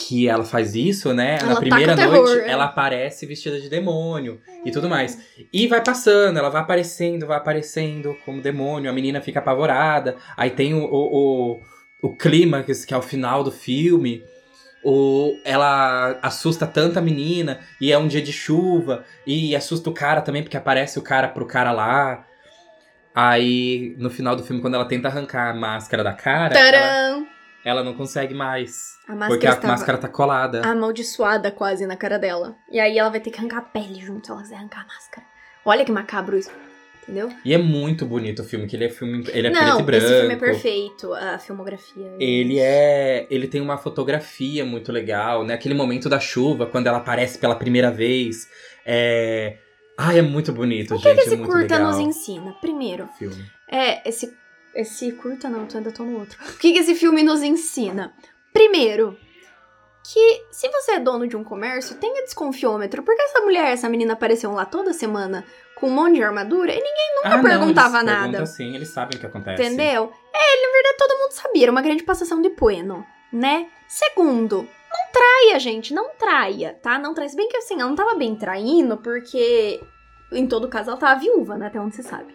que ela faz isso, né? Ela na primeira terror, noite, é. ela aparece vestida de demônio e tudo mais. E vai passando, ela vai aparecendo, vai aparecendo como demônio, a menina fica apavorada. Aí tem o, o, o, o clímax, que é o final do filme. O, ela assusta tanto a menina, e é um dia de chuva, e assusta o cara também, porque aparece o cara pro cara lá. Aí, no final do filme, quando ela tenta arrancar a máscara da cara, ela, Tcharam! Ela não consegue mais. A máscara Porque a máscara tá colada. amaldiçoada quase na cara dela. E aí ela vai ter que arrancar a pele junto se ela quiser arrancar a máscara. Olha que macabro isso. Entendeu? E é muito bonito o filme, que ele é filme, ele é não, preto e branco. esse filme é perfeito. A filmografia. Ele é, ele tem uma fotografia muito legal, né? Aquele momento da chuva, quando ela aparece pela primeira vez. É, ai, é muito bonito, O que, gente, que esse é muito curta legal. nos ensina? Primeiro, filme. É, esse. Esse curta não, eu ainda tô no outro. O que, que esse filme nos ensina? Primeiro, que se você é dono de um comércio, tenha desconfiômetro. Porque essa mulher, essa menina apareceu lá toda semana com um monte de armadura e ninguém nunca Ah, não, perguntava eles nada. perguntam sim, eles sabem o que acontece. Entendeu? É, na verdade todo mundo sabia, era uma grande passação de bueno, né? Segundo, não traia, gente, não traia, tá? Não traia. Se bem que assim, ela não tava bem traindo, porque em todo caso ela tava viúva, né? Até onde você sabe.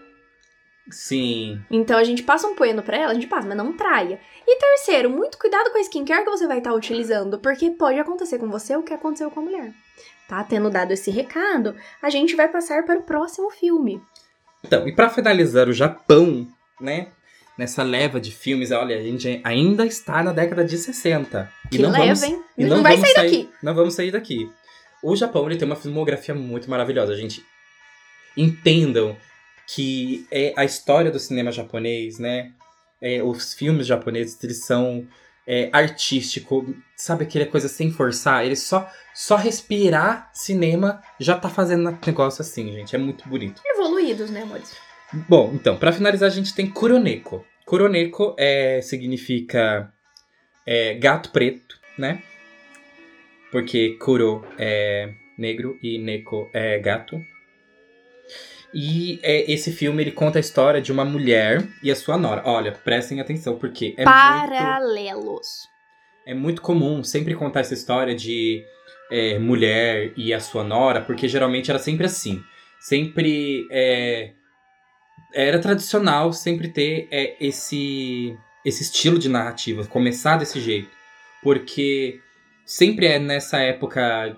Sim. Então a gente passa um poeno pra ela, a gente passa, mas não traia. E terceiro, muito cuidado com a skincare que você vai estar utilizando, porque pode acontecer com você o que aconteceu com a mulher. Tá? Tendo dado esse recado, a gente vai passar para o próximo filme. Então, e pra finalizar o Japão, né? Nessa leva de filmes, olha, a gente ainda está na década de 60. Que e não leva, vamos, hein? e não, vai vamos sair daqui. Não vamos sair daqui. O Japão, ele tem uma filmografia muito maravilhosa, gente. Entendam que é a história do cinema japonês, né? É, os filmes japoneses, eles são é, artístico, sabe aquela coisa sem forçar? Ele só, só respirar cinema já tá fazendo um negócio assim, gente. É muito bonito. Evoluídos, né, amores? Bom, então, para finalizar, a gente tem Kuroneko. Kuroneko é, significa é, gato preto, né? Porque Kuro é negro e Neko é gato. E é, esse filme ele conta a história de uma mulher e a sua nora. Olha, prestem atenção, porque é Paralelos. muito, é muito comum sempre contar essa história de é, mulher e a sua nora, porque geralmente era sempre assim. Sempre é, era tradicional sempre ter é, esse, esse estilo de narrativa, começar desse jeito. Porque sempre é nessa época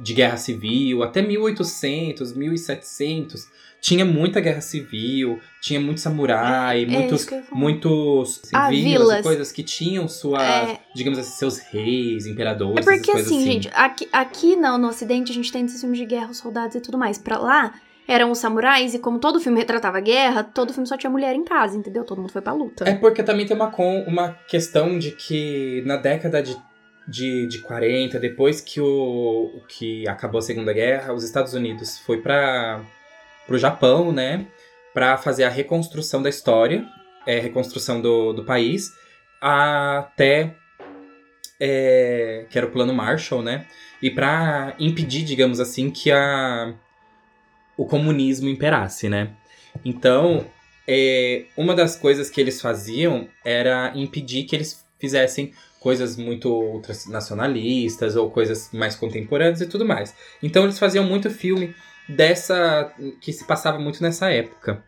de guerra civil, até 1800, 1700, tinha muita guerra civil, tinha muito samurai, É, muitos, falar. muitos Ah, vilas, vilas. e coisas que tinham suas, É. digamos assim, seus reis, imperadores, É porque assim, assim. gente, aqui, aqui não, no ocidente a gente tem esses filmes de guerra, os soldados e tudo mais. Pra lá, eram os samurais, e como todo filme retratava guerra, todo filme só tinha mulher em casa, entendeu? Todo mundo foi pra luta. É porque também tem uma, con- uma questão de que na década de, de, de 40, depois que, o, que acabou a Segunda Guerra, os Estados Unidos foi para o Japão, né? Para fazer a reconstrução da história, é, reconstrução do, do país, até. é, que era o plano Marshall, né? E para impedir, digamos assim, que a, o comunismo imperasse, né? Então, é, uma das coisas que eles faziam era impedir que eles fizessem coisas muito ultranacionalistas ou coisas mais contemporâneas e tudo mais. Então eles faziam muito filme dessa que se passava muito nessa época.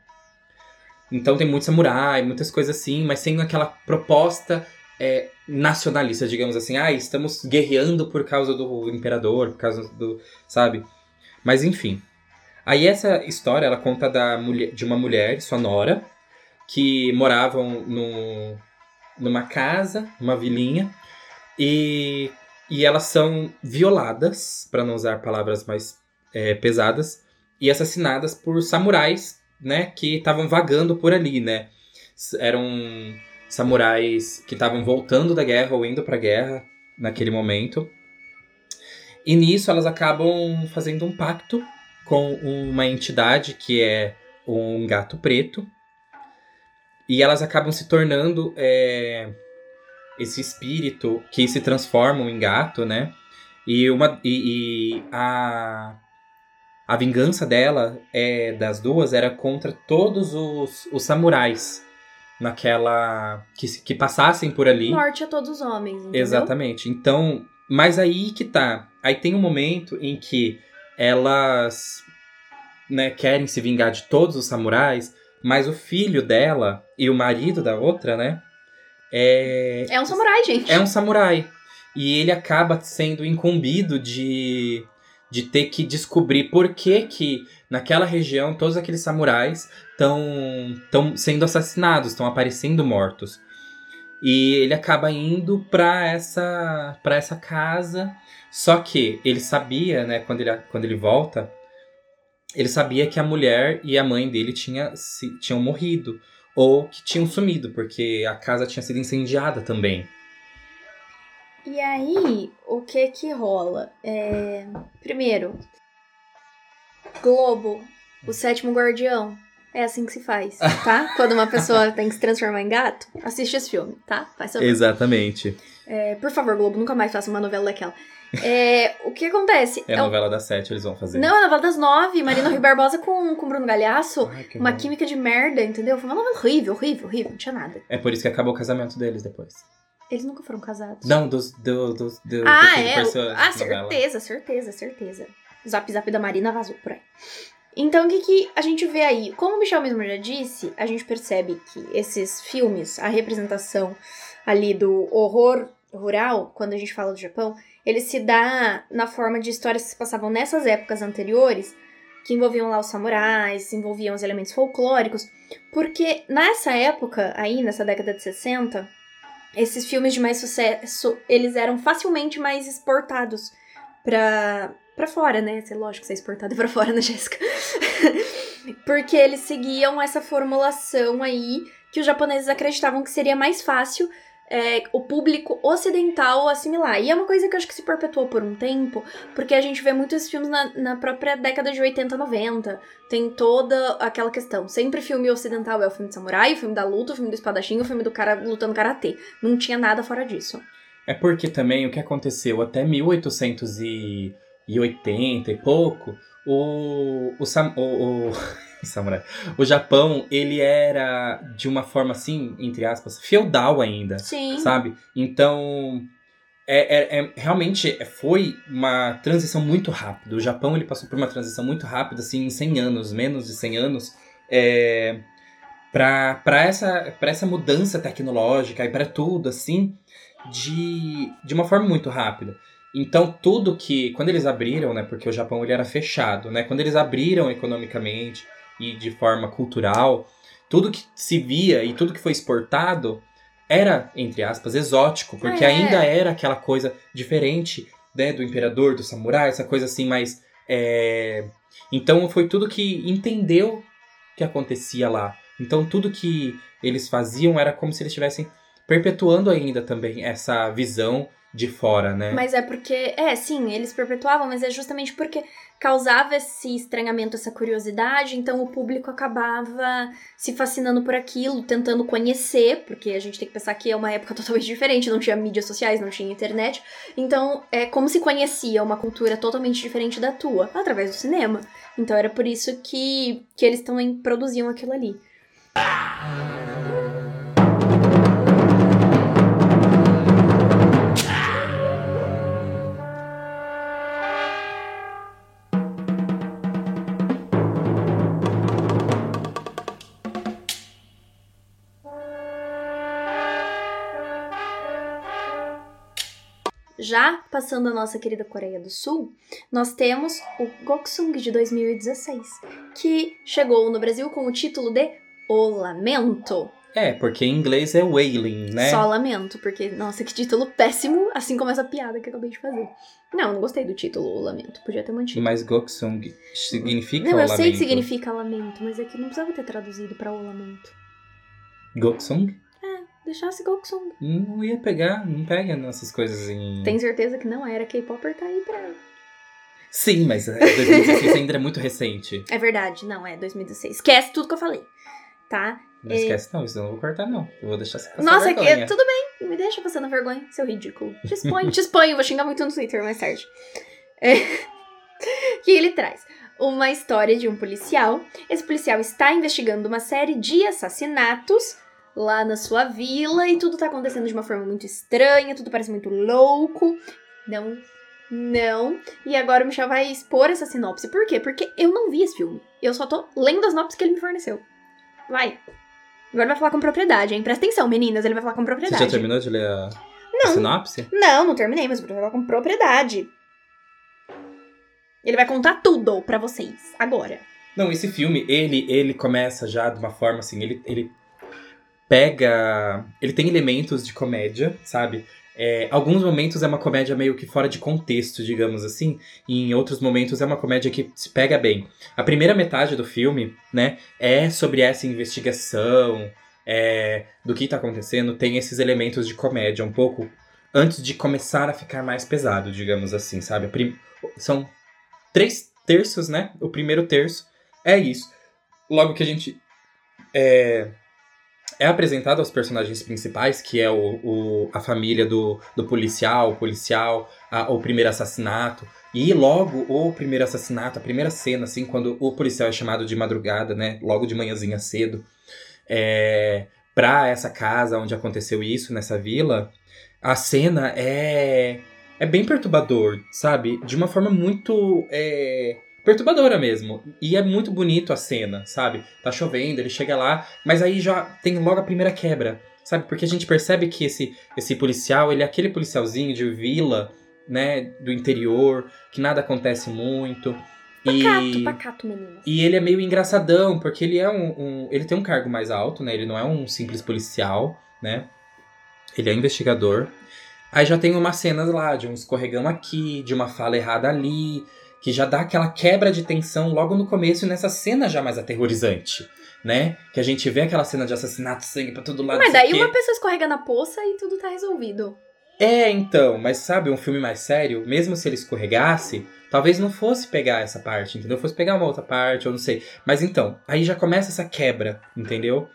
Então tem muito samurai, muitas coisas assim, mas sem aquela proposta é, nacionalista, digamos assim. Ah, estamos guerreando por causa do imperador, por causa do, sabe? Mas enfim. Aí essa história, ela conta da mulher, de uma mulher, sua nora, que moravam no, numa casa, numa vilinha, e, e elas são violadas, para não usar palavras mais é, pesadas, e assassinadas por samurais, né, que estavam vagando por ali, né. Eram samurais que estavam voltando da guerra ou indo pra guerra naquele momento. E nisso elas acabam fazendo um pacto com uma entidade que é um gato preto. E elas acabam se tornando é, esse espírito que se transformam em gato, né? E, uma, e, e a, a vingança dela, é, das duas, era contra todos os, os samurais naquela. Que, que passassem por ali. Morte a todos os homens, entendeu? Exatamente. Então, mas aí que tá. Aí tem um momento em que elas né, querem se vingar de todos os samurais, mas o filho dela e o marido da outra, né? É, É um samurai, gente. é um samurai. E ele acaba sendo incumbido de, de ter que descobrir por que que naquela região todos aqueles samurais estão sendo assassinados, estão aparecendo mortos. E ele acaba indo pra essa, pra essa casa. Só que ele sabia, né, quando ele, quando ele volta, ele sabia que a mulher e a mãe dele tinha, se, tinham morrido. Ou que tinham sumido, porque a casa tinha sido incendiada também. E aí, o que que rola? É... Primeiro, Globo, o sétimo guardião. É assim que se faz, tá? Quando uma pessoa tem que se transformar em gato, assiste esse filme, tá? Faz seu Exatamente. é, Por favor, Globo, nunca mais faça uma novela daquela. É, o que acontece? É a o- novela das sete, eles vão fazer. Não, é a novela das nove, Marina Rui Barbosa com, com Bruno Galhaço. Ai, Uma horror. química de merda, entendeu? Foi uma novela horrível, horrível, horrível, não tinha nada. É por isso que acabou o casamento deles depois. Eles nunca foram casados. Não, dos. Do, dos do, Ah, é? Ah, certeza, certeza, certeza. O zap zap da Marina vazou por aí. Então, o que, que a gente vê aí? Como o Michel mesmo já disse, a gente percebe que esses filmes, a representação ali do horror rural, quando a gente fala do Japão, ele se dá na forma de histórias que se passavam nessas épocas anteriores, que envolviam lá os samurais, envolviam os elementos folclóricos, porque nessa época, aí, nessa década de 60, esses filmes de mais sucesso, eles eram facilmente mais exportados pra, pra fora, né? É lógico que ser exportado pra fora, né, Jéssica? Porque eles seguiam essa formulação aí que os japoneses acreditavam que seria mais fácil é, o público ocidental assimilar. E é uma coisa que eu acho que se perpetuou por um tempo, porque a gente vê muitos filmes na, na própria década de 80, 90. Tem toda aquela questão. Sempre filme ocidental é o filme de samurai, o filme da luta, o filme do espadachim, o filme do cara lutando karatê. Não tinha nada fora disso. É porque também o que aconteceu até 1880 e pouco, o, o, o, o samurai. O Japão, ele era de uma forma assim, entre aspas, feudal ainda. Sim. Sabe? Então, é, é, é, realmente foi uma transição muito rápida. O Japão, ele passou por uma transição muito rápida, assim, em 100 anos, menos de 100 anos, é, para essa, essa mudança tecnológica e para tudo, assim, de, de uma forma muito rápida. Então, tudo que. Quando eles abriram, né? Porque o Japão ele era fechado, né? Quando eles abriram economicamente e de forma cultural, tudo que se via e tudo que foi exportado era, entre aspas, exótico, porque é. ainda era aquela coisa diferente, né? Do imperador, do samurai, essa coisa assim mais. É... Então, foi tudo que entendeu que acontecia lá. Então, tudo que eles faziam era como se eles estivessem perpetuando ainda também essa visão de fora, né? Mas é porque, é, sim, eles perpetuavam, mas é justamente porque causava esse estranhamento, essa curiosidade, então o público acabava se fascinando por aquilo, tentando conhecer, porque a gente tem que pensar que é uma época totalmente diferente, não tinha mídias sociais, não tinha internet. Então, é como se conhecia uma cultura totalmente diferente da tua, através do cinema. Então era por isso que, que eles também produziam aquilo ali. Já passando a nossa querida Coreia do Sul, nós temos o Goksung de 2016, que chegou no Brasil com o título de O Lamento. É, porque em inglês é wailing, né? Só lamento, porque, nossa, que título péssimo, assim como essa piada que eu acabei de fazer. Não, não gostei do título O Lamento, podia ter mantido. Mas Goksung significa Não, o eu lamento? sei que significa lamento, mas é que não precisava ter traduzido pra O Lamento. Goksung? Deixasse Goksung. Não ia pegar, não pega nessas coisas em... Tem certeza que não era, K-Popper tá aí pra... Sim, mas 2016 ainda é muito recente. É verdade, não, é 2016. Esquece tudo que eu falei, tá? Não esquece não, isso eu não vou cortar não. Eu vou deixar você passar Nossa, é vergonha. tudo bem, me deixa passando vergonha, seu ridículo. Te expõe, te expõe, eu vou xingar muito no Twitter mais tarde. É. O que ele traz? Uma história de um policial. Esse policial está investigando uma série de assassinatos lá na sua vila e tudo tá acontecendo de uma forma muito estranha, tudo parece muito louco. Não, não. E agora o Michel vai expor essa sinopse. Por quê? Porque eu não vi esse filme. Eu só tô lendo as sinopses que ele me forneceu. Vai. Agora vai falar com propriedade, hein? Presta atenção, meninas, ele vai falar com Você propriedade. já terminou de ler a, a Não. sinopse? Não, não terminei, mas vai falar com propriedade. Ele vai contar tudo pra vocês, agora. Não, esse filme, ele, ele começa já de uma forma assim, ele, ele pega. Ele tem elementos de comédia, sabe? É, alguns momentos é uma comédia meio que fora de contexto, digamos assim, e em outros momentos é uma comédia que se pega bem. A primeira metade do filme, né, é sobre essa investigação, é, do que tá acontecendo, tem esses elementos de comédia um pouco antes de começar a ficar mais pesado, digamos assim, sabe? Prim- São três terços, né? O primeiro terço é isso. Logo que a gente é, é apresentado aos personagens principais, que é o, o- a família do, do policial, o policial, a- o primeiro assassinato. E logo o primeiro assassinato, a primeira cena, assim, quando o policial é chamado de madrugada, né? Logo de manhãzinha cedo, é, pra essa casa onde aconteceu isso, nessa vila, a cena é. É bem perturbador, sabe? De uma forma muito. é, perturbadora mesmo. E é muito bonito a cena, sabe? Tá chovendo, ele chega lá, mas aí já tem logo a primeira quebra, sabe? Porque a gente percebe que esse, esse policial, ele é aquele policialzinho de vila, né? Do interior, que nada acontece muito. Pacato, e... pacato, meninas. E ele é meio engraçadão, porque ele é um, um- Ele tem um cargo mais alto, né? Ele não é um simples policial, né? Ele é investigador. Aí já tem umas cenas lá, de um escorregão aqui, de uma fala errada ali, que já dá aquela quebra de tensão logo no começo, nessa cena já mais aterrorizante. né? Que a gente vê aquela cena de assassinato, sangue pra todo lado. Mas daí uma pessoa escorrega na poça e tudo tá resolvido. É, então, mas sabe, um filme mais sério, mesmo se ele escorregasse, talvez não fosse pegar essa parte, entendeu? Fosse pegar uma outra parte, eu não sei. Mas então, aí já começa essa quebra, entendeu?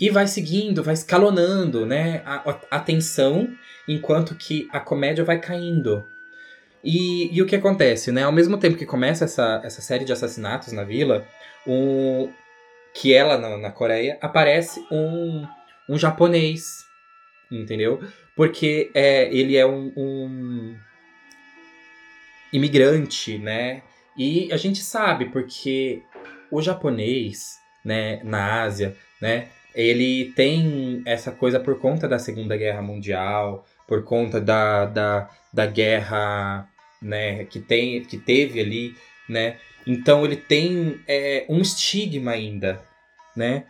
E vai seguindo, vai escalonando, né? A, a- a tensão, enquanto que a comédia vai caindo. E, e o que acontece, né? Ao mesmo tempo que começa essa, essa série de assassinatos na vila, que ela, na, na Coreia, aparece um, um japonês, entendeu? Porque é, ele é um, um imigrante, né? E a gente sabe porque o japonês, né, na Ásia, né, ele tem essa coisa por conta da Segunda Guerra Mundial, por conta da, da, da guerra, né, que, tem, que teve ali, né? Então ele tem é, um estigma ainda, né?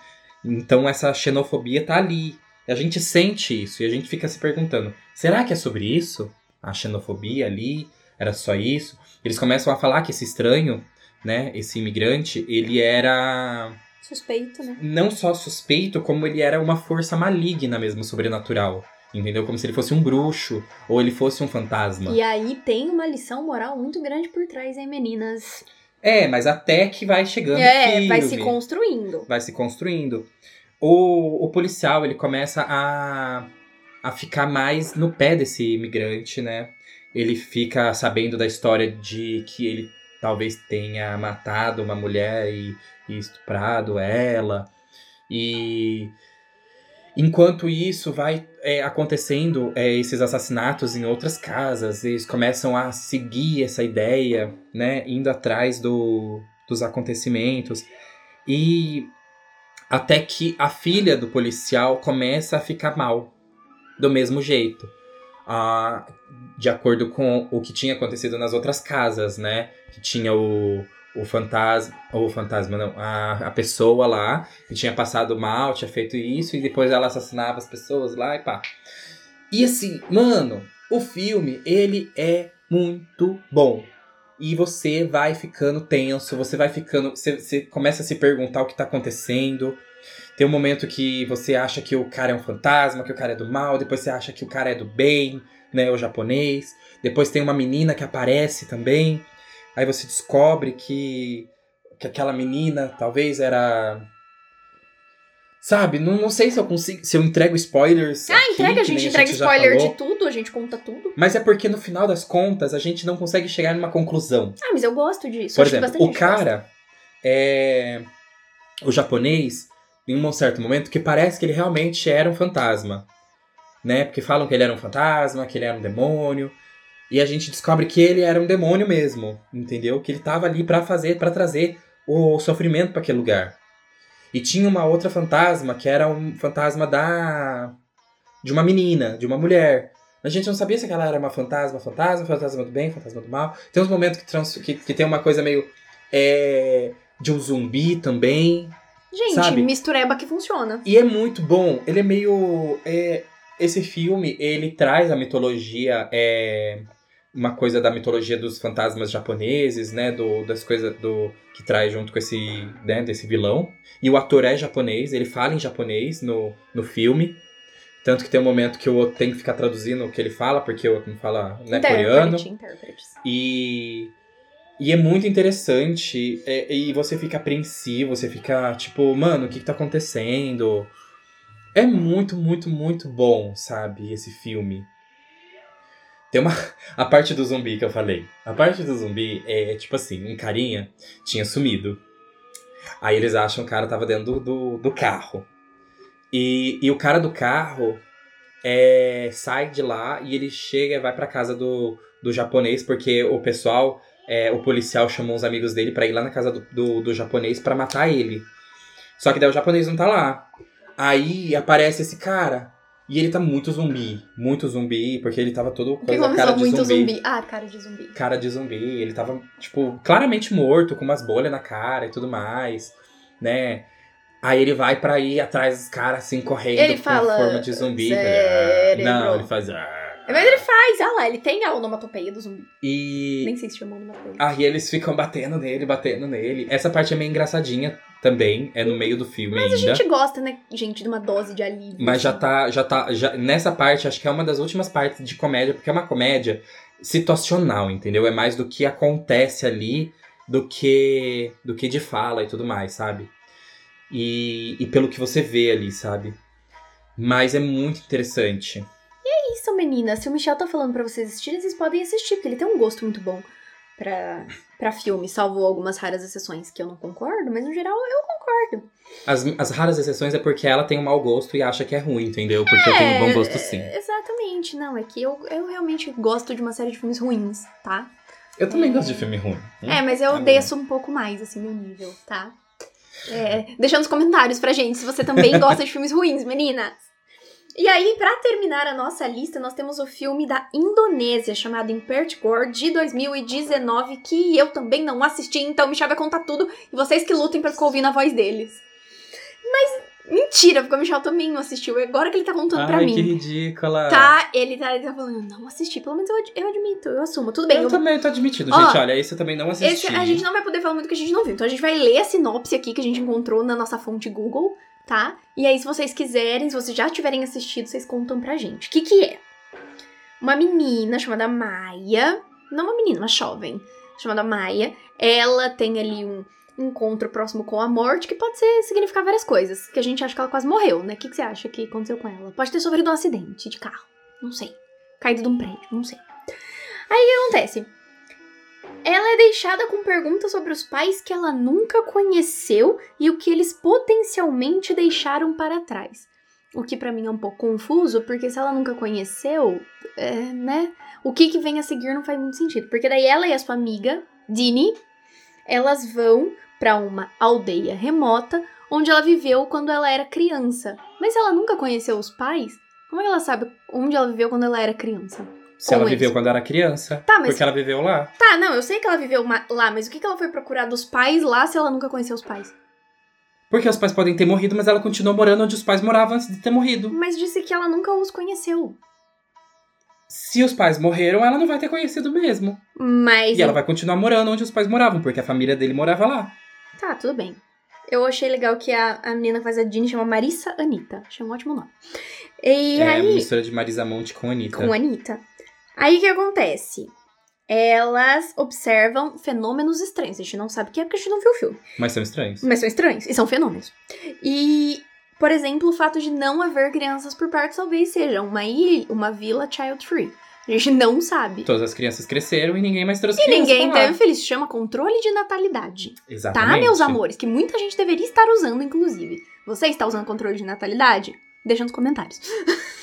Então essa xenofobia tá ali. A gente sente isso e a gente fica se perguntando: será que é sobre isso? A xenofobia ali? Era só isso? Eles começam a falar que esse estranho, né, esse imigrante, ele era Suspeito, né? não só suspeito, como ele era uma força maligna mesmo, sobrenatural. Entendeu? Como se ele fosse um bruxo ou ele fosse um fantasma. E aí tem uma lição moral muito grande por trás, hein, meninas? É, mas até que vai chegando É, vai se filme. construindo. vai se construindo. O, o policial, ele começa a, a ficar mais no pé desse imigrante, né? Ele fica sabendo da história de que ele talvez tenha matado uma mulher e, e estuprado ela. E enquanto isso vai é, acontecendo é, esses assassinatos em outras casas, eles começam a seguir essa ideia, né? Indo atrás do, dos acontecimentos. E até que a filha do policial começa a ficar mal, do mesmo jeito. Ah, de acordo com o que tinha acontecido nas outras casas, né? Que tinha o, o fantasma. Ou o fantasma, não. A, a pessoa lá que tinha passado mal, tinha feito isso, e depois ela assassinava as pessoas lá e pá. E assim, mano, o filme, ele é muito bom. E você vai ficando tenso, você vai ficando. Você, você começa a se perguntar o que tá acontecendo. Tem um momento que você acha que o cara é um fantasma, que o cara é do mal, depois você acha que o cara é do bem, né? O japonês. Depois tem uma menina que aparece também. Aí você descobre que, que aquela menina talvez era. Sabe, não, não sei se eu consigo. Se eu entrego spoilers. Ah, aqui, entrega, a gente entrega já spoiler falou. de tudo, a gente conta tudo. Mas é porque no final das contas a gente não consegue chegar numa conclusão. Ah, mas eu gosto disso. Por acho exemplo, o gente gosta. cara é. O japonês, em um certo momento, que parece que ele realmente era um fantasma. Né? Porque falam que ele era um fantasma, que ele era um demônio. E a gente descobre que ele era um demônio mesmo, entendeu? Que ele tava ali pra fazer, para trazer o sofrimento pra aquele lugar. E tinha uma outra fantasma que era um fantasma da de uma menina, de uma mulher. A gente não sabia se aquela era uma fantasma, fantasma, fantasma do bem, fantasma do mal. Tem uns momentos que, trans, que, que tem uma coisa meio é, de um zumbi também. Gente, sabe? mistureba que funciona. E é muito bom. Ele é meio. é, esse filme, ele traz a mitologia. É, uma coisa da mitologia dos fantasmas japoneses, né? Do, das coisas do que traz junto com esse, né, desse vilão. E o ator é japonês, ele fala em japonês no, no filme. Tanto que tem um momento que o outro tem que ficar traduzindo o que ele fala, porque o outro não fala né, coreano. Intérprete, intérpretes. E, e é muito interessante. é- e você fica apreensivo, você fica tipo, mano, o que, que tá acontecendo? É muito, muito, muito bom, sabe, esse filme. Tem uma. A parte do zumbi que eu falei. A parte do zumbi é tipo assim: um carinha tinha sumido. Aí eles acham que o cara tava dentro do, do, do carro. E, e o cara do carro é, sai de lá e ele chega e vai pra casa do, do japonês, porque o pessoal, é, o policial chamou uns amigos dele pra ir lá na casa do, do, do japonês pra matar ele. Só que daí o japonês não tá lá. Aí aparece esse cara. E ele tá muito zumbi. Muito zumbi, porque ele tava todo que coisa cara de muito zumbi. zumbi? Ah, cara de zumbi. Cara de zumbi. Ele tava, tipo, claramente morto, com umas bolhas na cara e tudo mais, né? Aí ele vai pra ir atrás dos caras, assim, correndo Ele com fala, forma de zumbi. "Cérebro." Não, ele faz... "Ah". Mas ele faz, ah lá, ele tem a onomatopeia do zumbi. E. Nem sei se chama onomatopeia. Aí eles ficam batendo nele, batendo nele. Essa parte é meio engraçadinha também, é no meio do filme Mas a ainda. gente gosta, né, gente, de uma dose de alívio. Mas já assim. tá, já tá, já, nessa parte, acho que é uma das últimas partes de comédia, porque é uma comédia situacional, entendeu? É mais do que acontece ali do que do que de fala e tudo mais, sabe? E, e pelo que você vê ali, sabe? Mas é muito interessante. Isso, meninas. Se o Michel tá falando pra vocês assistirem, vocês podem assistir, porque ele tem um gosto muito bom pra, pra filme, salvo algumas raras exceções que eu não concordo, mas no geral eu concordo. As, as raras exceções é porque ela tem um mau gosto e acha que é ruim, entendeu? Porque eu tenho um bom gosto sim. É, Exatamente, não. É que eu, eu realmente gosto de uma série de filmes ruins, tá? Eu também gosto de filme ruim. É, mas eu Tá bom. desço um pouco mais, assim, meu nível, tá? É, deixa nos comentários pra gente se você também gosta de filmes ruins, meninas. E aí, pra terminar a nossa lista, nós temos o filme da Indonésia, chamado Impertigore, de 2019, que eu também não assisti, então o Michel vai contar tudo, e vocês que lutem pra ficar ouvindo a voz deles. Mas, mentira, porque o Michel também não assistiu, agora que ele tá contando pra Ai, mim. que ridícula. Tá, ele tá, ele tá falando, eu não assisti, pelo menos eu, eu admito, eu assumo. Tudo bem, eu eu- também tô admitindo, Ó, gente. Olha, esse eu também não assisti. esse, a gente não vai poder falar muito que a gente não viu. Então a gente vai ler a sinopse aqui que a gente encontrou na nossa fonte Google, tá? E aí, se vocês quiserem, se vocês já tiverem assistido, vocês contam pra gente. O que que é? Uma menina chamada Maia. Não uma menina, uma jovem. Chamada Maia. Ela tem ali um encontro próximo com a morte, que pode ser, significar várias coisas. Que a gente acha que ela quase morreu, né? O que, que você acha que aconteceu com ela? Pode ter sofrido um acidente de carro. Não sei. Caído de um prédio, não sei. Aí o que acontece? Ela é deixada com perguntas sobre os pais que ela nunca conheceu e o que eles potencialmente deixaram para trás. O que pra mim é um pouco confuso, porque se ela nunca conheceu, é, né? O que, que vem a seguir não faz muito sentido. Porque daí ela e a sua amiga, Dini, elas vão pra uma aldeia remota onde ela viveu quando ela era criança. Mas se ela nunca conheceu os pais, como é ela sabe onde ela viveu quando ela era criança? Se ela viveu quando era criança. Tá, mas Porque ela viveu lá. Tá, não, eu sei que ela viveu lá, mas o que, que ela foi procurar dos pais lá se ela nunca conheceu os pais? Porque os pais podem ter morrido, mas ela continuou morando onde os pais moravam antes de ter morrido. Mas disse que ela nunca os conheceu. Se os pais morreram, ela não vai ter conhecido mesmo. Mas. E ela vai continuar morando onde os pais moravam, porque a família dele morava lá. Tá, tudo bem. Eu achei legal que a, a menina que faz a Dini chama Marissa Anitta. Achei um ótimo nome. E é aí. mistura de Marisa Monte com Anitta. Com Anitta. Aí o que acontece? Elas observam fenômenos estranhos. A gente não sabe o que é porque a gente não viu o filme. Mas são estranhos. Mas são estranhos. E são fenômenos. E, por exemplo, o fato de não haver crianças por perto talvez seja uma ilha, uma vila child free. A gente não sabe. Todas as crianças cresceram e ninguém mais trouxe E criança ninguém teve feliz. Chama controle de natalidade. Exatamente. Tá, meus amores? Que muita gente deveria estar usando, inclusive. Você está usando controle de natalidade? Deixa nos comentários.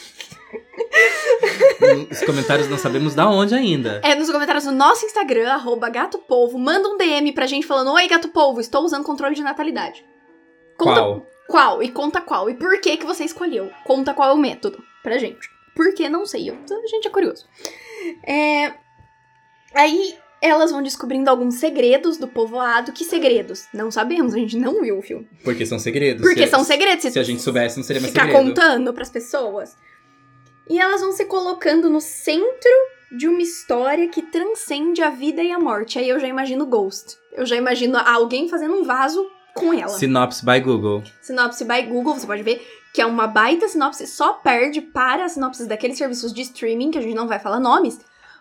Os comentários não sabemos da onde ainda. É nos comentários do nosso Instagram, arroba. Manda um DM pra gente falando: Oi, gato polvo, estou usando controle de natalidade. Conta Qual? qual e conta qual. E por que que você escolheu. Conta qual é o método pra gente. Por que? Não sei. Eu- A gente é curioso. É... Aí elas vão descobrindo alguns segredos do povoado. Que segredos? Não sabemos, a gente não viu o filme. Porque são segredos. Porque Se- são segredos. Se a gente soubesse, não seria mais ficar segredo. contando pras pessoas. E elas vão se colocando no centro de uma história que transcende a vida e a morte. Aí eu já imagino Ghost. Eu já imagino alguém fazendo um vaso com ela. Sinopse by Google. Sinopse by Google, você pode ver que é uma baita sinopse, só perde para as sinopses daqueles serviços de streaming, que a gente não vai falar nomes,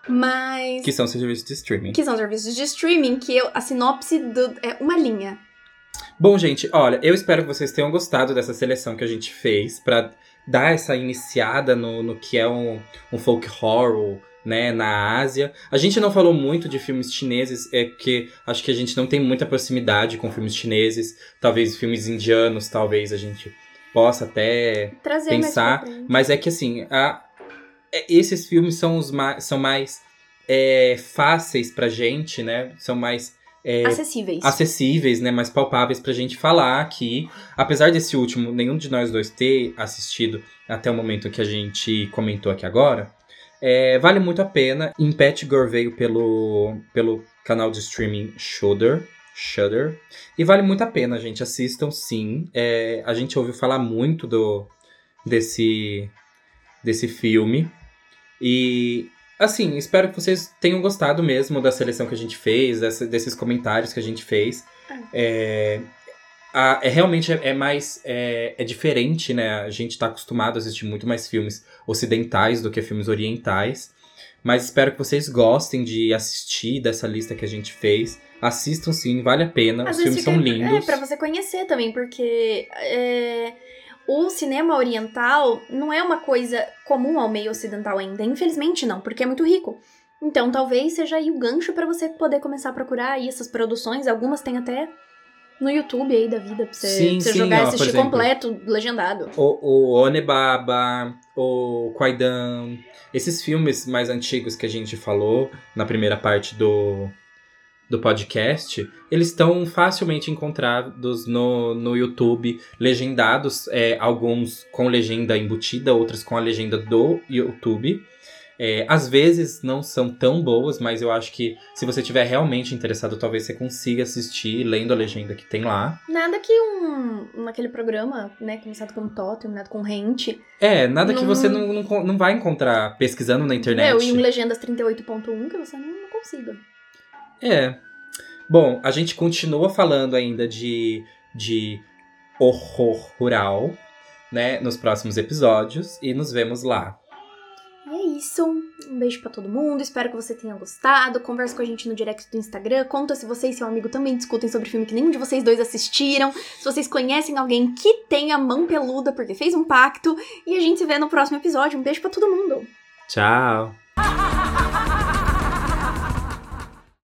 mas Que são serviços de streaming. que são serviços de streaming, que eu- a sinopse do, é uma linha. Bom, gente, olha, eu espero que vocês tenham gostado dessa seleção que a gente fez pra dar essa iniciada no, no que é um, um folk horror, né, na Ásia. A gente não falou muito de filmes chineses, é porque acho que a gente não tem muita proximidade com filmes chineses. Talvez filmes indianos, talvez a gente possa até Trazer Pensar. Mas é que assim, a- é- esses filmes são os mais, são mais é, fáceis pra gente, né? São mais é, acessíveis. acessíveis, né? Mais palpáveis pra gente falar aqui. Apesar desse último, nenhum de nós dois ter assistido até o momento que a gente comentou aqui agora. é, vale muito a pena. Impetigore veio pelo, pelo canal de streaming Shudder. Shudder. E vale muito a pena, gente. Assistam sim. É, a gente ouviu falar muito do desse, desse filme. E assim, espero que vocês tenham gostado mesmo da seleção que a gente fez, dessa, desses comentários que a gente fez. É, a, é realmente é, é mais é, é, diferente, né? A gente está acostumado a assistir muito mais filmes ocidentais do que filmes orientais. Mas espero que vocês gostem de assistir dessa lista que a gente fez. Assistam sim, vale a pena. Às Os filmes são lindos. É, pra você conhecer também, porque é, o cinema oriental não é uma coisa comum ao meio ocidental ainda. Infelizmente não, porque é muito rico. Então talvez seja aí o gancho para você poder começar a procurar aí essas produções. Algumas tem até no YouTube aí da vida pra você, sim, você sim, jogar e assistir exemplo, completo, legendado. O, o Onebaba, o Kwaidan, esses filmes mais antigos que a gente falou na primeira parte do, do podcast, eles estão facilmente encontrados no, no YouTube, legendados, é, alguns com legenda embutida, outros com a legenda do YouTube. É, às vezes não são tão boas, mas eu acho que se você tiver realmente interessado, talvez você consiga assistir lendo a legenda que tem lá. Nada que um. naquele programa, né? Começado com Tó, terminado com Rente. É, nada não... que você não, não, não vai encontrar pesquisando na internet. É, e um Legendas 38.1 que você não, não consiga. É. Bom, a gente continua falando ainda de, de horror rural, né? Nos próximos episódios. E nos vemos lá. E é isso. Um beijo para todo mundo. Espero que você tenha gostado. Converse com a gente no direct do Instagram. Conta se você e seu amigo também discutem sobre filme que nenhum de vocês dois assistiram. Se vocês conhecem alguém que tem a mão peluda porque fez um pacto. E a gente se vê no próximo episódio. Um beijo para todo mundo. Tchau.